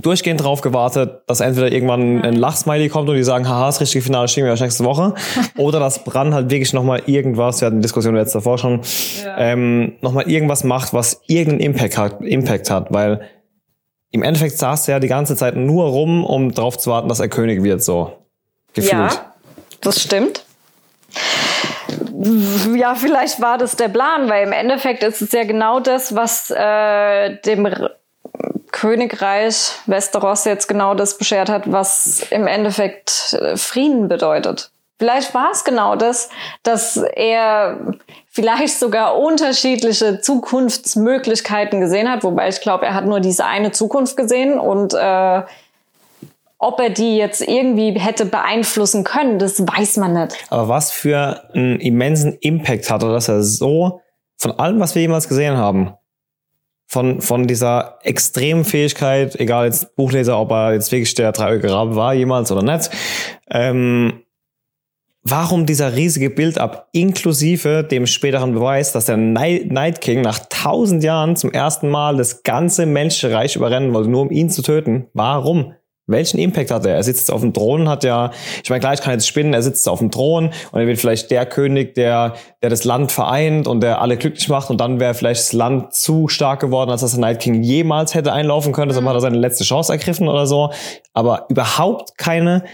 Speaker 1: durchgehend drauf gewartet, dass entweder irgendwann ein Lachsmiley kommt und die sagen, haha, das richtige Finale schieben wir erst nächste Woche. oder dass Brand halt wirklich nochmal irgendwas, wir hatten die Diskussion jetzt davor schon, ähm, nochmal irgendwas macht, was irgendeinen Impact hat, Impact hat, weil im Endeffekt saß er ja die ganze Zeit nur rum, um drauf zu warten, dass er König wird, so. Gefühlt.
Speaker 2: Ja, das stimmt. Ja, vielleicht war das der Plan, weil im Endeffekt ist es ja genau das, was äh, dem R Königreich Westeros jetzt genau das beschert hat, was im Endeffekt äh, Frieden bedeutet. Vielleicht war es genau das, dass er vielleicht sogar unterschiedliche Zukunftsmöglichkeiten gesehen hat, wobei ich glaube, er hat nur diese eine Zukunft gesehen und äh, ob er die jetzt irgendwie hätte beeinflussen können, das weiß man nicht.
Speaker 1: Aber was für einen immensen Impact hatte, dass er so von allem, was wir jemals gesehen haben, von, von dieser extremen Fähigkeit, egal jetzt Buchleser, ob er jetzt wirklich der dreieugige Rabe war, jemals oder nicht, ähm, warum dieser riesige Build-up inklusive dem späteren Beweis, dass der Night, King nach tausend Jahren zum ersten Mal das ganze menschliche Reich überrennen wollte, nur um ihn zu töten? Warum? Welchen Impact hat er? Er sitzt jetzt auf dem Thron, hat ja, ich meine, klar, ich kann jetzt spinnen, er sitzt auf dem Thron und er wird vielleicht der König, der, der das Land vereint und der alle glücklich macht und dann wäre vielleicht das Land zu stark geworden, als dass der Night King jemals hätte einlaufen können, deshalb hat er seine letzte Chance ergriffen oder so. Aber überhaupt keine,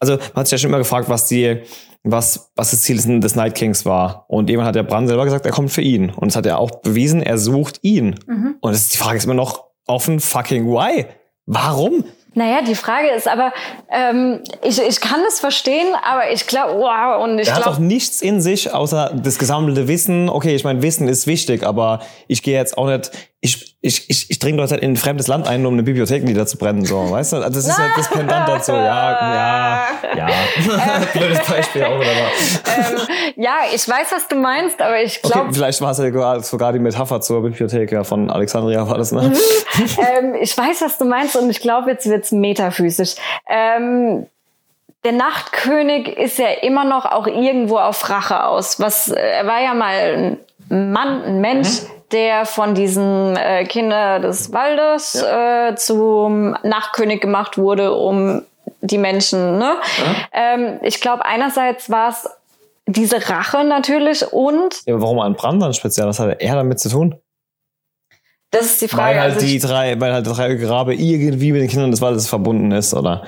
Speaker 1: also man hat sich ja schon immer gefragt, was die, was, was das Ziel des, Night Kings war. Und jemand hat ja Bran selber gesagt, er kommt für ihn. Und es hat er auch bewiesen, er sucht ihn. Und das, die Frage ist immer noch offen, fucking why? Warum?
Speaker 2: Naja, die Frage ist aber, ähm, ich, ich kann es verstehen, aber ich glaube, wow, und ich
Speaker 1: Er hat
Speaker 2: glaube,
Speaker 1: nichts in sich, außer das gesammelte Wissen. Okay, ich meine, Wissen ist wichtig, aber ich gehe jetzt auch nicht, ich, ich, ich, ich dringe doch nicht in ein fremdes Land ein, um eine Bibliothek niederzubrennen, so, weißt du? Also das ist ja das Pendant dazu. Ja, ja, ja. Blödes Beispiel auch, oder was?
Speaker 2: ähm, ja, ich weiß, was du meinst, aber ich
Speaker 1: Okay,
Speaker 2: glaube,
Speaker 1: vielleicht war es ja sogar- die Metapher zur Bibliothek ja, von Alexandria, war das, ne?
Speaker 2: ähm, ich weiß, was du meinst und ich glaube, jetzt wird's metaphysisch. Ähm, der Nachtkönig ist ja immer noch auch irgendwo auf Rache aus. Was, äh, er war ja mal ein Mann, ein Mensch, der von diesen äh, Kinder des Waldes äh, zum Nachtkönig gemacht wurde, um die Menschen. Ne? Ähm, ich glaube, einerseits war es diese Rache natürlich und
Speaker 1: Ja, aber warum ein Brand dann speziell? Was hat er damit zu tun?
Speaker 2: Das ist die Frage.
Speaker 1: Weil halt
Speaker 2: also
Speaker 1: die drei, weil halt der dreieugige Rabe irgendwie mit den Kindern des Waldes verbunden ist, oder?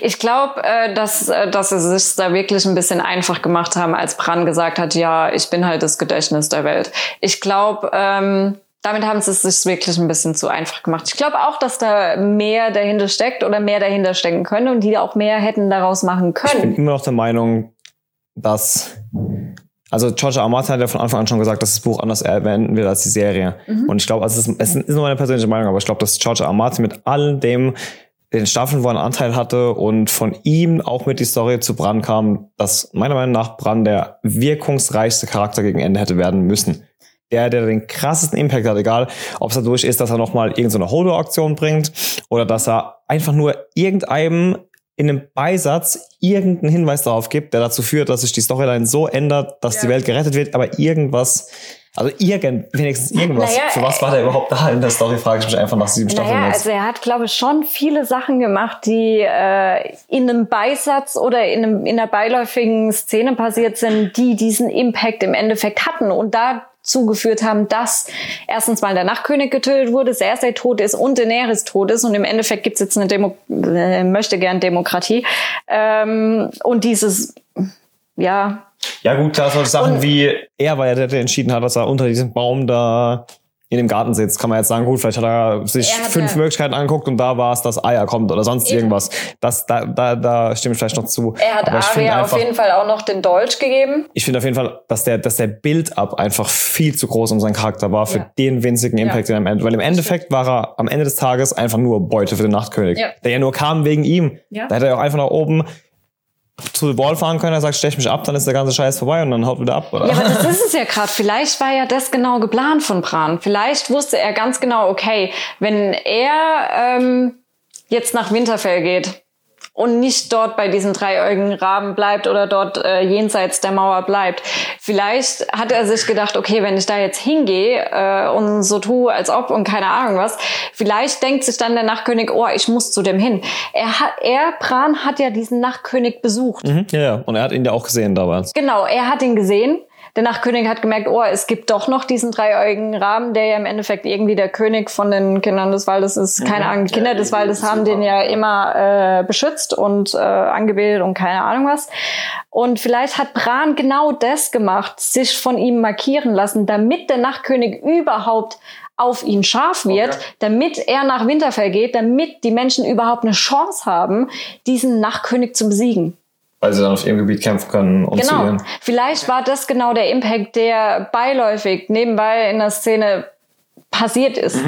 Speaker 2: Ich glaube, äh, dass, äh, dass sie sich da wirklich ein bisschen einfach gemacht haben, als Bran gesagt hat, ja, ich bin halt das Gedächtnis der Welt. Ich glaube, ähm, damit haben sie es sich wirklich ein bisschen zu einfach gemacht. Ich glaube auch, dass da mehr dahinter steckt oder mehr dahinter stecken können und die auch mehr hätten daraus machen
Speaker 1: Ich bin
Speaker 2: können.
Speaker 1: immer noch der Meinung, dass also George R. Martin hat ja von Anfang an schon gesagt, dass das Buch anders enden wird als die Serie. Und ich glaube, also es, ist, es ist nur meine persönliche Meinung, aber ich glaube, dass George R. Martin mit all dem den Staffeln, wo er einen Anteil hatte und von ihm auch mit die Story zu Bran kam, dass meiner Meinung nach Bran der wirkungsreichste Charakter gegen Ende hätte werden müssen. der, der den krassesten Impact hat, egal ob es dadurch ist, dass er nochmal irgendeine Hodo-Aktion bringt oder dass er einfach nur irgendeinem in einem Beisatz irgendeinen Hinweis darauf gibt, der dazu führt, dass sich die Storyline so ändert, dass
Speaker 2: Ja.
Speaker 1: die Welt gerettet wird, aber irgendwas, also irgend, wenigstens irgendwas.
Speaker 2: Naja,
Speaker 1: Für was war der überhaupt da in der Story, frage ich mich einfach nach sieben Staffeln
Speaker 2: Naja, also er hat, glaube ich, schon viele Sachen gemacht, die äh, in einem Beisatz oder in, einem, in einer beiläufigen Szene passiert sind, die diesen Impact im Endeffekt hatten und dazu geführt haben, dass erstens mal der Nachtkönig getötet wurde, Cersei tot ist und Daenerys tot ist. Und im Endeffekt gibt's jetzt eine Demo äh, möchte gern Demokratie. Ähm, und dieses ja.
Speaker 1: Ja gut, klar, solche Sachen
Speaker 2: Und-
Speaker 1: wie, er war ja der, der entschieden hat, dass er unter diesem Baum da in dem Garten sitzt, kann man jetzt sagen, gut, vielleicht hat er sich
Speaker 2: Er hat
Speaker 1: fünf
Speaker 2: ja-
Speaker 1: Möglichkeiten angeguckt und da war es, dass Aya kommt oder sonst
Speaker 2: Eben.
Speaker 1: irgendwas. Das, da, da, da stimme ich vielleicht noch zu.
Speaker 2: er hat Arya auf jeden Fall auch noch den Dolch gegeben.
Speaker 1: ich finde auf jeden Fall, dass der, dass der Build-up einfach viel zu groß um seinen Charakter war für
Speaker 2: Ja.
Speaker 1: den winzigen Impact, den er am Ende, weil im Endeffekt war er am Ende des Tages einfach nur Beute für den Nachtkönig,
Speaker 2: Ja.
Speaker 1: der ja nur kam wegen ihm.
Speaker 2: Ja.
Speaker 1: Da hätte er ja auch einfach nach oben zu The Wall fahren können, er sagt, stech mich ab, dann ist der ganze Scheiß vorbei und dann haut wieder ab, oder?
Speaker 2: Ja, aber das ist es ja gerade. Vielleicht war ja das genau geplant von Bran. Vielleicht wusste er ganz genau, okay, wenn er ähm, jetzt nach Winterfell geht und nicht dort bei diesen dreieugigen Raben bleibt oder dort äh, jenseits der Mauer bleibt, vielleicht hat er sich gedacht, okay, wenn ich da jetzt hingehe äh, und so tue, als ob und keine Ahnung was, vielleicht denkt sich dann der Nachtkönig, oh, ich muss zu dem hin. Er hat, er, Bran, hat ja diesen Nachtkönig besucht.
Speaker 1: Mhm, ja, ja, und er hat ihn ja auch gesehen damals.
Speaker 2: Genau, er hat ihn gesehen. Der Nachtkönig hat gemerkt, oh, es gibt doch noch diesen dreieugigen Raben, der ja im Endeffekt irgendwie der König von den Kindern des Waldes ist. Keine Ahnung, Kinder des Waldes haben den ja immer äh, beschützt und äh, angebetet und keine Ahnung was. Und vielleicht hat Bran genau das gemacht, sich von ihm markieren lassen, damit der Nachtkönig überhaupt auf ihn scharf wird, damit er nach Winterfell geht, damit die Menschen überhaupt eine Chance haben, diesen Nachtkönig zu besiegen.
Speaker 1: Weil sie dann auf ihrem Gebiet kämpfen können und zu
Speaker 2: Genau. Vielleicht war das genau der Impact, der beiläufig nebenbei in der Szene passiert ist.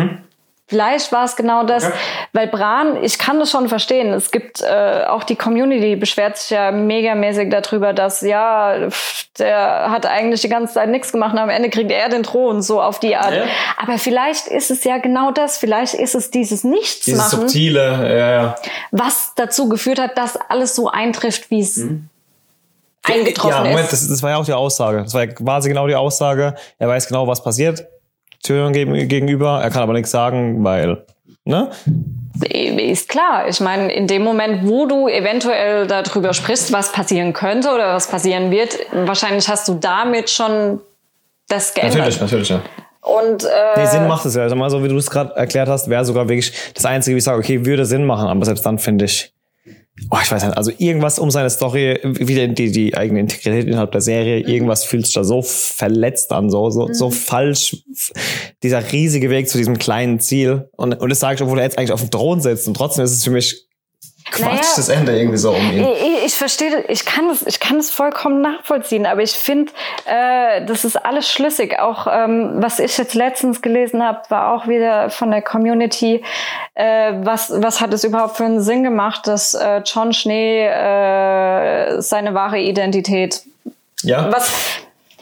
Speaker 2: Vielleicht war es genau das,
Speaker 1: Okay.
Speaker 2: weil Bran, ich kann das schon verstehen. Es gibt äh, auch die Community beschwert sich ja megamäßig darüber, dass ja, pff, der hat eigentlich die ganze Zeit nichts gemacht und am Ende kriegt er den Thron so auf die Art.
Speaker 1: Ja.
Speaker 2: Aber vielleicht ist es ja genau das. Vielleicht ist es dieses
Speaker 1: Dieses
Speaker 2: Nichtsmachen,
Speaker 1: subtile, ja, ja.
Speaker 2: was dazu geführt hat, dass alles so eintrifft, wie es eingetroffen
Speaker 1: ja, Moment,
Speaker 2: ist.
Speaker 1: das, das war ja auch die Aussage. Das war ja quasi genau die Aussage. Er weiß genau, was passiert. Gegen- gegenüber. Er kann aber nichts sagen, weil, ne?
Speaker 2: Ist klar. Ich meine, in dem Moment, wo du eventuell darüber sprichst, was passieren könnte oder was passieren wird, wahrscheinlich hast du damit schon das geändert.
Speaker 1: Natürlich, natürlich, ja.
Speaker 2: Und äh,
Speaker 1: Nee, Sinn macht es ja. Also mal so, wie du es gerade erklärt hast, wäre sogar wirklich das Einzige, wie ich sage, okay, würde Sinn machen, aber selbst dann finde ich, oh, ich weiß nicht, also irgendwas um seine Story, wieder die, die eigene Integrität innerhalb der Serie,
Speaker 2: Mhm.
Speaker 1: irgendwas fühlt sich da so verletzt an, so, so, so falsch. Dieser riesige Weg zu diesem kleinen Ziel. Und, und das sage ich, obwohl er jetzt eigentlich auf dem Thron sitzt und trotzdem ist es für mich Quatsch,
Speaker 2: Naja,
Speaker 1: das Ende irgendwie so um ihn.
Speaker 2: Ich, ich verstehe, ich kann es, ich kann es vollkommen nachvollziehen, aber ich finde, äh, das ist alles schlüssig. Auch ähm, was ich jetzt letztens gelesen habe, war auch wieder von der Community. Äh, was, was hat es überhaupt für einen Sinn gemacht, dass äh, John Schnee äh, seine wahre Identität,
Speaker 1: Ja?
Speaker 2: was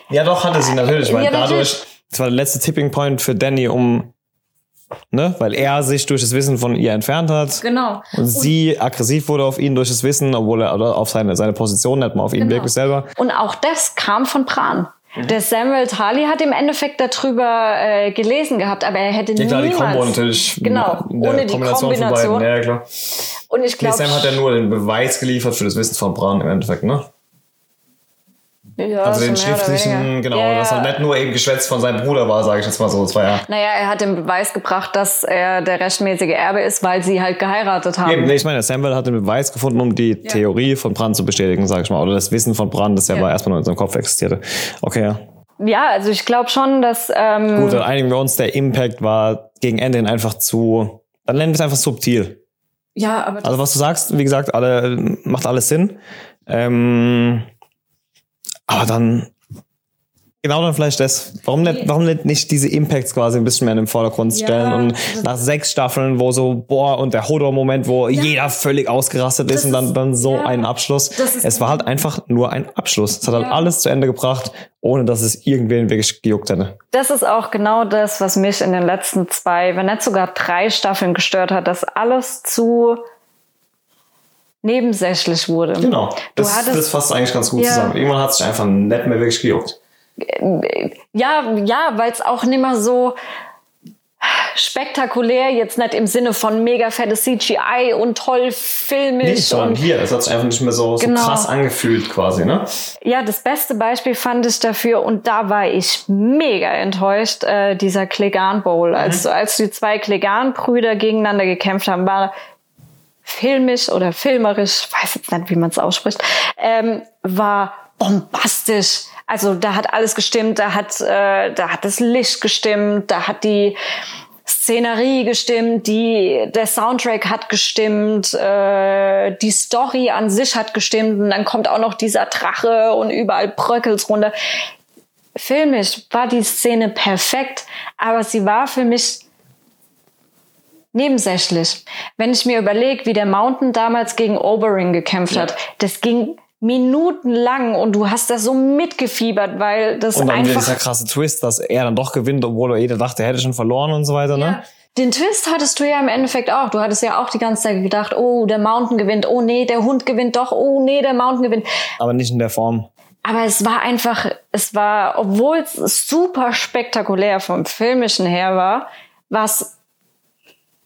Speaker 1: Ja, doch, hatte sie natürlich, weil
Speaker 2: Ja,
Speaker 1: dadurch, das war der letzte Tipping Point für Danny, um, ne, weil er sich durch das Wissen von ihr entfernt hat.
Speaker 2: genau.
Speaker 1: Und sie aggressiv wurde auf ihn durch das Wissen, obwohl er, oder auf seine, seine Position, nicht mal auf ihn
Speaker 2: Genau.
Speaker 1: wirklich selber.
Speaker 2: Und auch das kam von Bran.
Speaker 1: Mhm.
Speaker 2: Der Samuel Tali hat im Endeffekt darüber äh, gelesen gehabt, aber er hätte
Speaker 1: Ja, klar, die
Speaker 2: niemals.
Speaker 1: Kombo natürlich.
Speaker 2: Genau, ohne die
Speaker 1: Kombination. Ja, klar.
Speaker 2: Und ich
Speaker 1: Nee,
Speaker 2: glaube,
Speaker 1: Sam hat ja nur den Beweis geliefert für das Wissen von Bran im Endeffekt, ne?
Speaker 2: Ja,
Speaker 1: Also
Speaker 2: so
Speaker 1: den schriftlichen, genau,
Speaker 2: Ja, ja.
Speaker 1: halt nicht nur eben Geschwätz von seinem Bruder war, sage ich jetzt mal so. Das war ja.
Speaker 2: Naja, er hat den Beweis gebracht, dass er der rechtmäßige Erbe ist, weil sie halt geheiratet haben.
Speaker 1: Eben, nee, ich meine, Samuel hat den Beweis gefunden, um die Theorie von Bran zu bestätigen, sage ich mal. Oder das Wissen von Bran, das ja,
Speaker 2: Ja.
Speaker 1: mal erstmal nur in seinem Kopf existierte. Okay, ja.
Speaker 2: Ja, also ich glaube schon, dass ähm,
Speaker 1: Gut, dann einigen wir uns, der Impact war gegen Ende hin einfach zu, dann nennen wir es einfach subtil.
Speaker 2: ja, aber
Speaker 1: Also was du sagst, wie gesagt, alle, macht alles Sinn. Ähm, aber dann, Genau dann vielleicht das. Warum nicht, warum nicht, nicht diese Impacts quasi ein bisschen mehr in den Vordergrund
Speaker 2: Ja,
Speaker 1: stellen und
Speaker 2: das-
Speaker 1: nach sechs Staffeln, wo so, boah, und der Hodor-Moment, wo jeder völlig ausgerastet ist und dann, dann so
Speaker 2: ja,
Speaker 1: ein Abschluss. Es war halt einfach nur ein Abschluss. Es hat halt
Speaker 2: Ja.
Speaker 1: alles zu Ende gebracht, ohne dass es irgendwen wirklich gejuckt hätte.
Speaker 2: Das ist auch genau das, was mich in den letzten zwei, wenn nicht sogar drei Staffeln gestört hat, dass alles zu nebensächlich wurde.
Speaker 1: Genau.
Speaker 2: Du
Speaker 1: Das,
Speaker 2: hattest,
Speaker 1: das fasst eigentlich ganz gut
Speaker 2: Ja.
Speaker 1: zusammen. Irgendwann hat es sich einfach nicht mehr wirklich gejuckt.
Speaker 2: ja, ja, weil es auch nicht mehr so spektakulär, jetzt nicht im Sinne von mega fettes CGI und toll filmisch
Speaker 1: Nee, sondern
Speaker 2: und
Speaker 1: hier. Es hat sich einfach nicht mehr so, so
Speaker 2: Genau.
Speaker 1: krass angefühlt quasi, ne?
Speaker 2: Ja, das beste Beispiel fand ich dafür und da war ich mega enttäuscht, äh, dieser Klegan Bowl.
Speaker 1: Mhm.
Speaker 2: Also als die zwei Klegan-Brüder gegeneinander gekämpft haben, war filmisch oder filmerisch, weiß jetzt nicht, wie man es ausspricht, ähm, war bombastisch. Also da hat alles gestimmt, da hat, äh, da hat das Licht gestimmt, da hat die Szenerie gestimmt, die, der Soundtrack hat gestimmt, äh, die Story an sich hat gestimmt und dann kommt auch noch dieser Drache und überall bröckelt's runter. Filmisch war die Szene perfekt, aber sie war für mich nebensächlich. Wenn ich mir überlege, wie der Mountain damals gegen Oberyn gekämpft hat, das ging minutenlang und du hast das so mitgefiebert, weil das
Speaker 1: Und dann
Speaker 2: einfach
Speaker 1: dieser krasse Twist, dass er dann doch gewinnt, obwohl jeder dachte, er hätte schon verloren und so weiter, ne?
Speaker 2: Den Twist hattest du ja im Endeffekt auch. Du hattest ja auch die ganze Zeit gedacht, oh, der Mountain gewinnt, oh nee, der Hund gewinnt doch, oh nee, der Mountain gewinnt.
Speaker 1: Aber nicht in der Form.
Speaker 2: Aber es war einfach, es war, obwohl es super spektakulär vom Filmischen her war, was,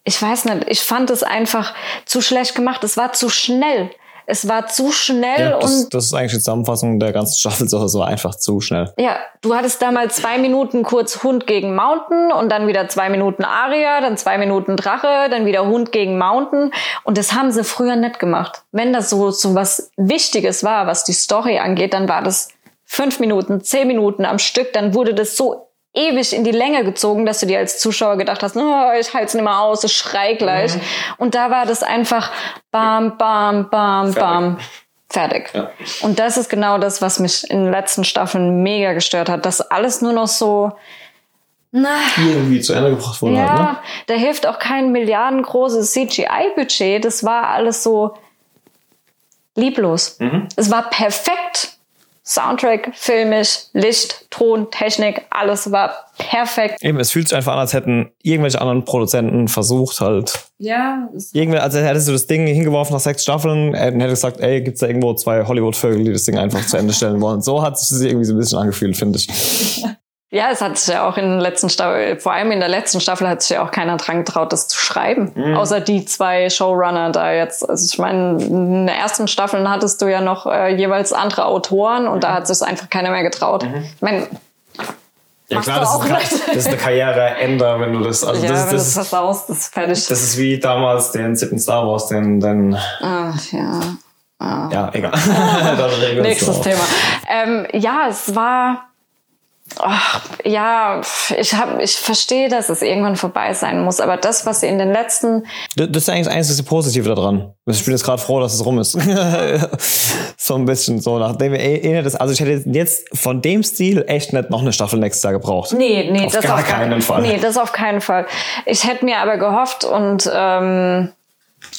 Speaker 2: ich weiß nicht, ich fand es einfach zu schlecht gemacht. Es war zu schnell. Es war zu schnell
Speaker 1: Ja,
Speaker 2: und
Speaker 1: das, das ist eigentlich die Zusammenfassung der ganzen Staffel. So, es war einfach zu schnell.
Speaker 2: Ja, du hattest damals zwei Minuten kurz Hund gegen Mountain und dann wieder zwei Minuten Aria, dann zwei Minuten Drache, dann wieder Hund gegen Mountain. Und das haben sie früher nicht gemacht. Wenn das so, so was Wichtiges war, was die Story angeht, dann war das fünf Minuten, zehn Minuten am Stück. Dann wurde das so ewig in die Länge gezogen, dass du dir als Zuschauer gedacht hast, oh, ich halte es nicht mehr aus, ich schrei gleich. Und da war das einfach bam, bam, bam, bam. Fertig.
Speaker 1: Ja.
Speaker 2: Und das ist genau das, was mich in den letzten Staffeln mega gestört hat, dass alles nur noch so, na,
Speaker 1: Irgendwie zu Ende gebracht wurde
Speaker 2: ja,
Speaker 1: halt, ne?
Speaker 2: da hilft auch kein milliardengroßes CGI-Budget. Das war alles so lieblos.
Speaker 1: Mhm.
Speaker 2: Es war perfekt. Soundtrack, filmisch, Licht, Ton, Technik, alles war perfekt.
Speaker 1: Eben, es fühlt sich einfach an, als hätten irgendwelche anderen Produzenten versucht halt.
Speaker 2: Ja,
Speaker 1: Irgendwie, als hättest du das Ding hingeworfen nach sechs Staffeln, er hätte gesagt, ey, gibt's da irgendwo zwei Hollywood-Vögel, die das Ding einfach zu Ende stellen wollen. So hat es sich irgendwie so ein bisschen angefühlt, finde ich.
Speaker 2: Ja, es hat sich ja auch in der letzten Staffel, vor allem in der letzten Staffel hat sich ja auch keiner dran getraut, das zu schreiben. Außer die zwei Showrunner da jetzt. Also ich meine, in den ersten Staffeln hattest du ja noch äh, jeweils andere Autoren und da hat sich einfach keiner mehr getraut. Ich meine,
Speaker 1: Ja
Speaker 2: Machst
Speaker 1: klar,
Speaker 2: du
Speaker 1: das ist, das ist eine Karriereende, wenn du das, also
Speaker 2: ja,
Speaker 1: das,
Speaker 2: wenn
Speaker 1: ist,
Speaker 2: das
Speaker 1: das, ist,
Speaker 2: versaust, das ist fertig.
Speaker 1: das ist wie damals den siebten Star Wars, den, den
Speaker 2: Ach, ja.
Speaker 1: ja, egal.
Speaker 2: Nächstes. Thema. Ähm, ja, es war. Ach, ja, ich hab, ich verstehe, dass es irgendwann vorbei sein muss, aber das, was sie in den letzten
Speaker 1: Das das ist eigentlich das Positive daran. Ich bin jetzt gerade froh, dass es rum ist. so ein bisschen so, nachdem wir eh, eh das, also ich hätte jetzt von dem Stil echt nicht noch eine Staffel nächstes Jahr gebraucht.
Speaker 2: Nee, nee,
Speaker 1: Auf
Speaker 2: das
Speaker 1: gar
Speaker 2: auf
Speaker 1: keinen Fall.
Speaker 2: Nee, das auf keinen Fall. Ich hätte mir aber gehofft und ähm,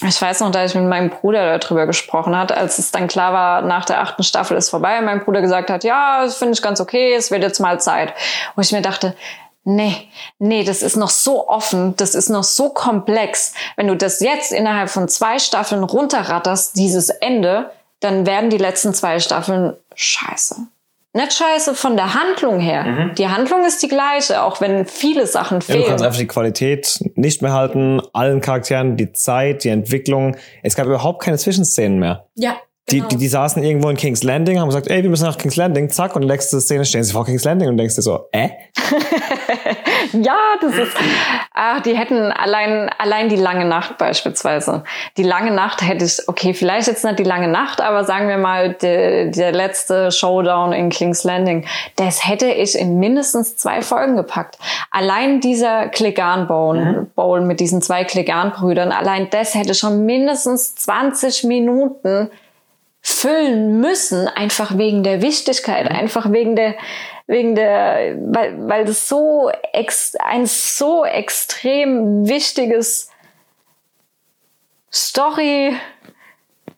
Speaker 2: ich weiß noch, da ich mit meinem Bruder darüber gesprochen hat, als es dann klar war, nach der achten Staffel ist vorbei, und mein Bruder gesagt hat, ja, das finde ich ganz okay, es wird jetzt mal Zeit. Wo ich mir dachte, nee, nee, das ist noch so offen, das ist noch so komplex. Wenn du das jetzt innerhalb von zwei Staffeln runterratterst, dieses Ende, dann werden die letzten zwei Staffeln scheiße. Nicht scheiße von der Handlung her. Die Handlung ist die gleiche, auch wenn viele Sachen
Speaker 1: Mhm. Ja, du kannst
Speaker 2: fehlen.
Speaker 1: einfach die Qualität nicht mehr halten, allen Charakteren, die Zeit, die Entwicklung. Es gab überhaupt keine Zwischenszenen mehr.
Speaker 2: Ja,
Speaker 1: Die, die, die saßen irgendwo in King's Landing, haben gesagt, ey, wir müssen nach King's Landing, zack, und nächste Szene stehen sie vor King's Landing und denkst dir so, äh?
Speaker 2: Ja, das ist. Ach, die hätten allein, allein die lange Nacht beispielsweise. Die lange Nacht hätte ich, okay, vielleicht jetzt nicht die lange Nacht, aber sagen wir mal, der, der letzte Showdown in King's Landing, das hätte ich in mindestens zwei Folgen gepackt. Allein dieser Klegan Bowl, Bowl mit diesen zwei Klegan Brüdern, allein das hätte schon mindestens 20 Minuten füllen müssen, einfach wegen der Wichtigkeit, einfach wegen der, wegen der, weil, weil das so ex, ein so extrem wichtiges Story,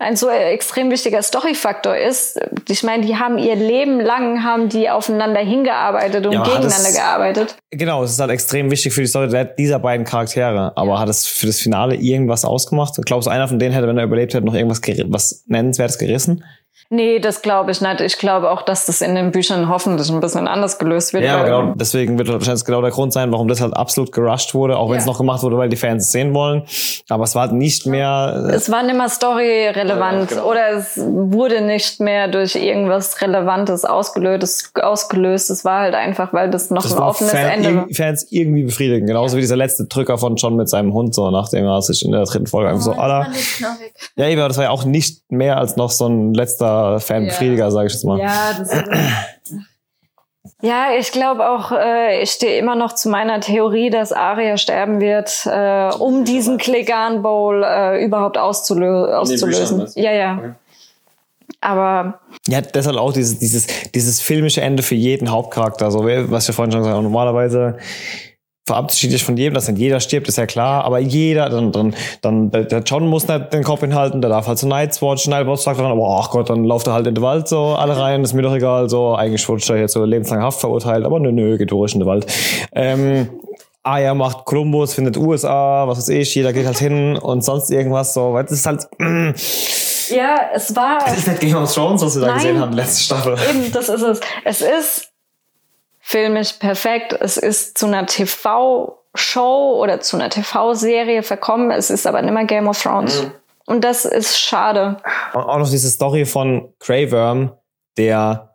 Speaker 2: ein so extrem wichtiger Storyfaktor ist. Ich meine, die haben ihr Leben lang haben die aufeinander hingearbeitet und
Speaker 1: Ja,
Speaker 2: gegeneinander
Speaker 1: es-
Speaker 2: gearbeitet.
Speaker 1: Genau, es ist halt extrem wichtig für die Story dieser beiden Charaktere. Aber hat es für das Finale irgendwas ausgemacht? Glaubst du, einer von denen hätte, wenn er überlebt hätte, noch irgendwas was Nennenswertes gerissen?
Speaker 2: Nee, das glaube ich nicht. Ich glaube auch, dass das in den Büchern hoffentlich ein bisschen anders gelöst wird.
Speaker 1: Ja, genau. Deswegen wird wahrscheinlich genau der Grund sein, warum das halt absolut gerusht wurde, auch wenn es
Speaker 2: Ja.
Speaker 1: noch gemacht wurde, weil die Fans es sehen wollen. Aber es war halt nicht mehr.
Speaker 2: Es war nicht mehr storyrelevant
Speaker 1: Ja, genau.
Speaker 2: oder es wurde nicht mehr durch irgendwas Relevantes ausgelöst. ausgelöst. Es war halt einfach, weil das noch
Speaker 1: Das
Speaker 2: ein
Speaker 1: war
Speaker 2: offenes
Speaker 1: Fan,
Speaker 2: Ende war.
Speaker 1: Fans irgendwie befriedigen. Genauso wie dieser letzte Drücker von John mit seinem Hund, so nachdem er sich in der dritten Folge einfach so, Alter. Ja, eben, aber das war ja auch nicht mehr als noch so ein letzter Fanbefriediger, sage ich jetzt mal.
Speaker 2: Ja, das Ja, ich glaube auch, äh, ich stehe immer noch zu meiner Theorie, dass Arya sterben wird, äh, um diesen Klegan Bowl äh, überhaupt auszulö auszulösen. Ja, ja.
Speaker 1: Okay.
Speaker 2: Aber
Speaker 1: Ja, deshalb auch dieses, dieses, dieses filmische Ende für jeden Hauptcharakter. So, wie- was ich vorhin schon gesagt habe, normalerweise verabschiedet sich von jedem, dass dann jeder stirbt, ist ja klar, aber jeder, dann, dann, dann, der John muss nicht den Kopf hinhalten, der darf halt so Night's Watch, Nightwatch sagt dann, aber ach Gott, dann lauft er halt in den Wald so, alle rein, ist mir doch egal, so, eigentlich wurde er jetzt so lebenslang Haft verurteilt, aber nö, nö, geht durch in den Wald. Ähm, Aya macht Columbus, findet USA, was weiß ich, jeder geht halt hin und sonst irgendwas so, weil das ist halt, mm,
Speaker 2: ja, es war
Speaker 1: das ist nicht Game of Thrones, was wir da
Speaker 2: Nein.
Speaker 1: gesehen haben, letzte Staffel.
Speaker 2: eben, das ist es. Es ist filmisch perfekt. Es ist zu einer TV-Show oder zu einer TV-Serie verkommen. Es ist aber nicht mehr Game of Thrones. Und das ist schade.
Speaker 1: Und auch noch diese Story von Grey Worm, der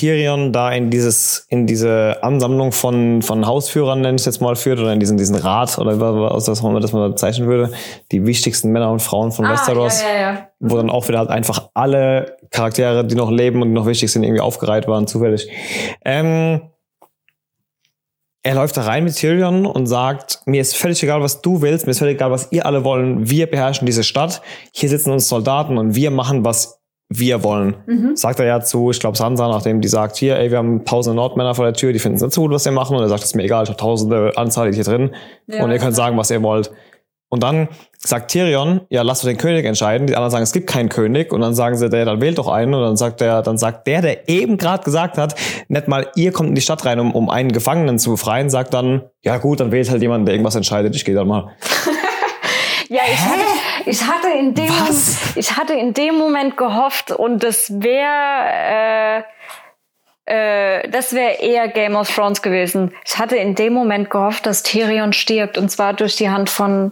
Speaker 1: Tyrion da in dieses, in diese Ansammlung von, von Hausführern, nenne ich es jetzt mal, führt, oder in diesen, diesen Rat, oder was das auch immer das man bezeichnen würde, die wichtigsten Männer und Frauen von Westeros,
Speaker 2: Ah, ja, ja, ja.
Speaker 1: wo dann auch wieder halt einfach alle Charaktere, die noch leben und die noch wichtig sind, irgendwie aufgereiht waren, zufällig. Ähm, er läuft da rein mit Tyrion und sagt, mir ist völlig egal, was du willst, mir ist völlig egal, was ihr alle wollen. Wir beherrschen diese Stadt. Hier sitzen uns Soldaten und wir machen, was wir wollen.
Speaker 2: Mhm.
Speaker 1: Sagt er ja zu, ich glaube, Sansa, nachdem die sagt, hier, ey, wir haben tausende Nordmänner vor der Tür, die finden es nicht so gut, was wir machen. Und er sagt, es ist mir egal, ich habe tausende Anzahl hier drin.
Speaker 2: Ja,
Speaker 1: und ihr könnt sagen, was ihr wollt. Und dann sagt Tyrion, ja, lasst doch den König entscheiden. Die anderen sagen, es gibt keinen König. Und dann sagen sie, der, dann wählt doch einen. Und dann sagt der, dann sagt der, der eben gerade gesagt hat, nicht mal ihr kommt in die Stadt rein, um, um einen Gefangenen zu befreien, sagt dann, ja gut, dann wählt halt jemand, der irgendwas entscheidet. Ich gehe dann mal.
Speaker 2: Ja, ich hatte, ich hatte in dem, ich hatte in dem Moment gehofft und das wäre, äh, äh, das wäre eher Game of Thrones gewesen. Ich hatte in dem Moment gehofft, dass Tyrion stirbt und zwar durch die Hand von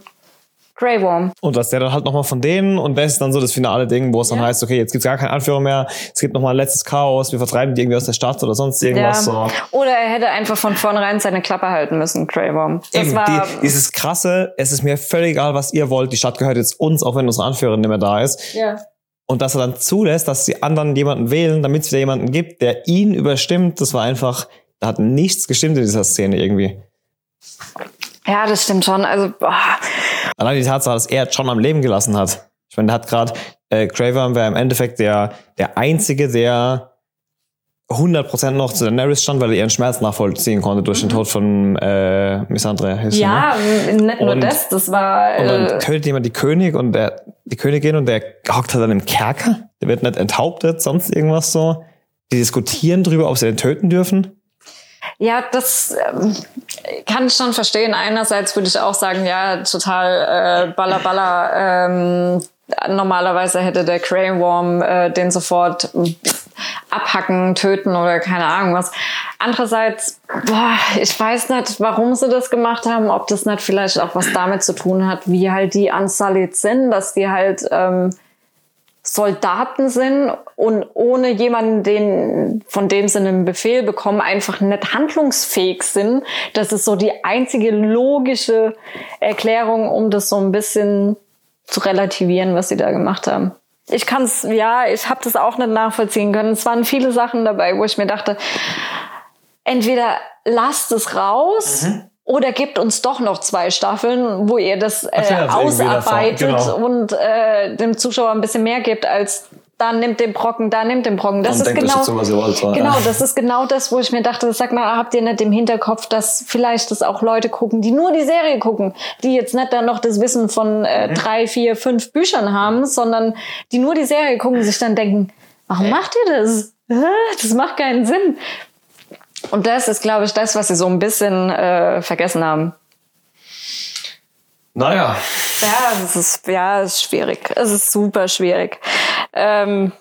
Speaker 2: Grey Worm.
Speaker 1: Und dass der dann halt nochmal von denen und das ist dann so das finale Ding, wo es dann
Speaker 2: Ja.
Speaker 1: heißt, okay, jetzt gibt's gar keinen Anführer mehr, es gibt nochmal ein letztes Chaos, wir vertreiben die irgendwie aus der Stadt oder sonst irgendwas. So.
Speaker 2: Oder er hätte einfach von vornherein seine Klappe halten müssen, Grey Worm. Das
Speaker 1: Eben,
Speaker 2: war,
Speaker 1: die, dieses krasse, es ist mir völlig egal, was ihr wollt, die Stadt gehört jetzt uns, auch wenn unsere Anführerin nicht mehr da ist.
Speaker 2: ja.
Speaker 1: Und dass er dann zulässt, dass die anderen jemanden wählen, damit es wieder jemanden gibt, der ihn überstimmt, das war einfach, da hat nichts gestimmt in dieser Szene irgendwie.
Speaker 2: Ja, das stimmt schon. Also, boah.
Speaker 1: Allein die Tatsache, dass er John am Leben gelassen hat. Ich meine, der hat gerade, äh, Craven wäre im Endeffekt der, der Einzige, der 100% noch zu Daenerys stand, weil er ihren Schmerz nachvollziehen konnte durch den Tod von äh, Missandre. sie, ne?
Speaker 2: ja, nicht nur
Speaker 1: Und-
Speaker 2: das, das war,
Speaker 1: Und dann
Speaker 2: äh,
Speaker 1: tötet jemand die König und der, die Königin und der hockt halt dann im Kerker. Der wird nicht enthauptet, sonst irgendwas so. Die diskutieren drüber, ob sie den töten dürfen.
Speaker 2: Ja, das ähm, kann ich schon verstehen. Einerseits würde ich auch sagen, ja, total äh, balla balla. Ähm, normalerweise hätte der Grey Worm äh, den sofort äh, abhacken, töten oder keine Ahnung was. Andererseits, boah, ich weiß nicht, warum sie das gemacht haben, ob das nicht vielleicht auch was damit zu tun hat, wie halt die Unsullied sind, dass die halt ähm, Soldaten sind und ohne jemanden, den, von dem sie einen Befehl bekommen, einfach nicht handlungsfähig sind. Das ist so die einzige logische Erklärung, um das so ein bisschen zu relativieren, was sie da gemacht haben. Ich kann es, ja, ich habe das auch nicht nachvollziehen können. Es waren viele Sachen dabei, wo ich mir dachte, entweder lasst es raus oder gibt uns doch noch zwei Staffeln, wo ihr das äh,
Speaker 1: irgendwie
Speaker 2: ausarbeitet
Speaker 1: genau.
Speaker 2: und äh, dem Zuschauer ein bisschen mehr gibt als da nimmt den Brocken, da nimmt den Brocken. Das
Speaker 1: Und
Speaker 2: ist
Speaker 1: denkt euch
Speaker 2: genau,
Speaker 1: dazu, was ihr wollt, so,
Speaker 2: genau,
Speaker 1: ja.
Speaker 2: das ist genau das, wo ich mir dachte, sag mal, habt ihr nicht im Hinterkopf, dass vielleicht das auch Leute gucken, die nur die Serie gucken, die jetzt nicht dann noch das Wissen von
Speaker 1: Mhm.
Speaker 2: äh, drei, vier, fünf Büchern haben, sondern die nur die Serie gucken, sich dann denken, warum macht ihr das? Das macht keinen Sinn. Und das ist, glaube ich, das, was sie so ein bisschen äh, vergessen haben.
Speaker 1: Naja,
Speaker 2: Ja, es ist, ja, es ist schwierig. Es ist super schwierig. Ähm,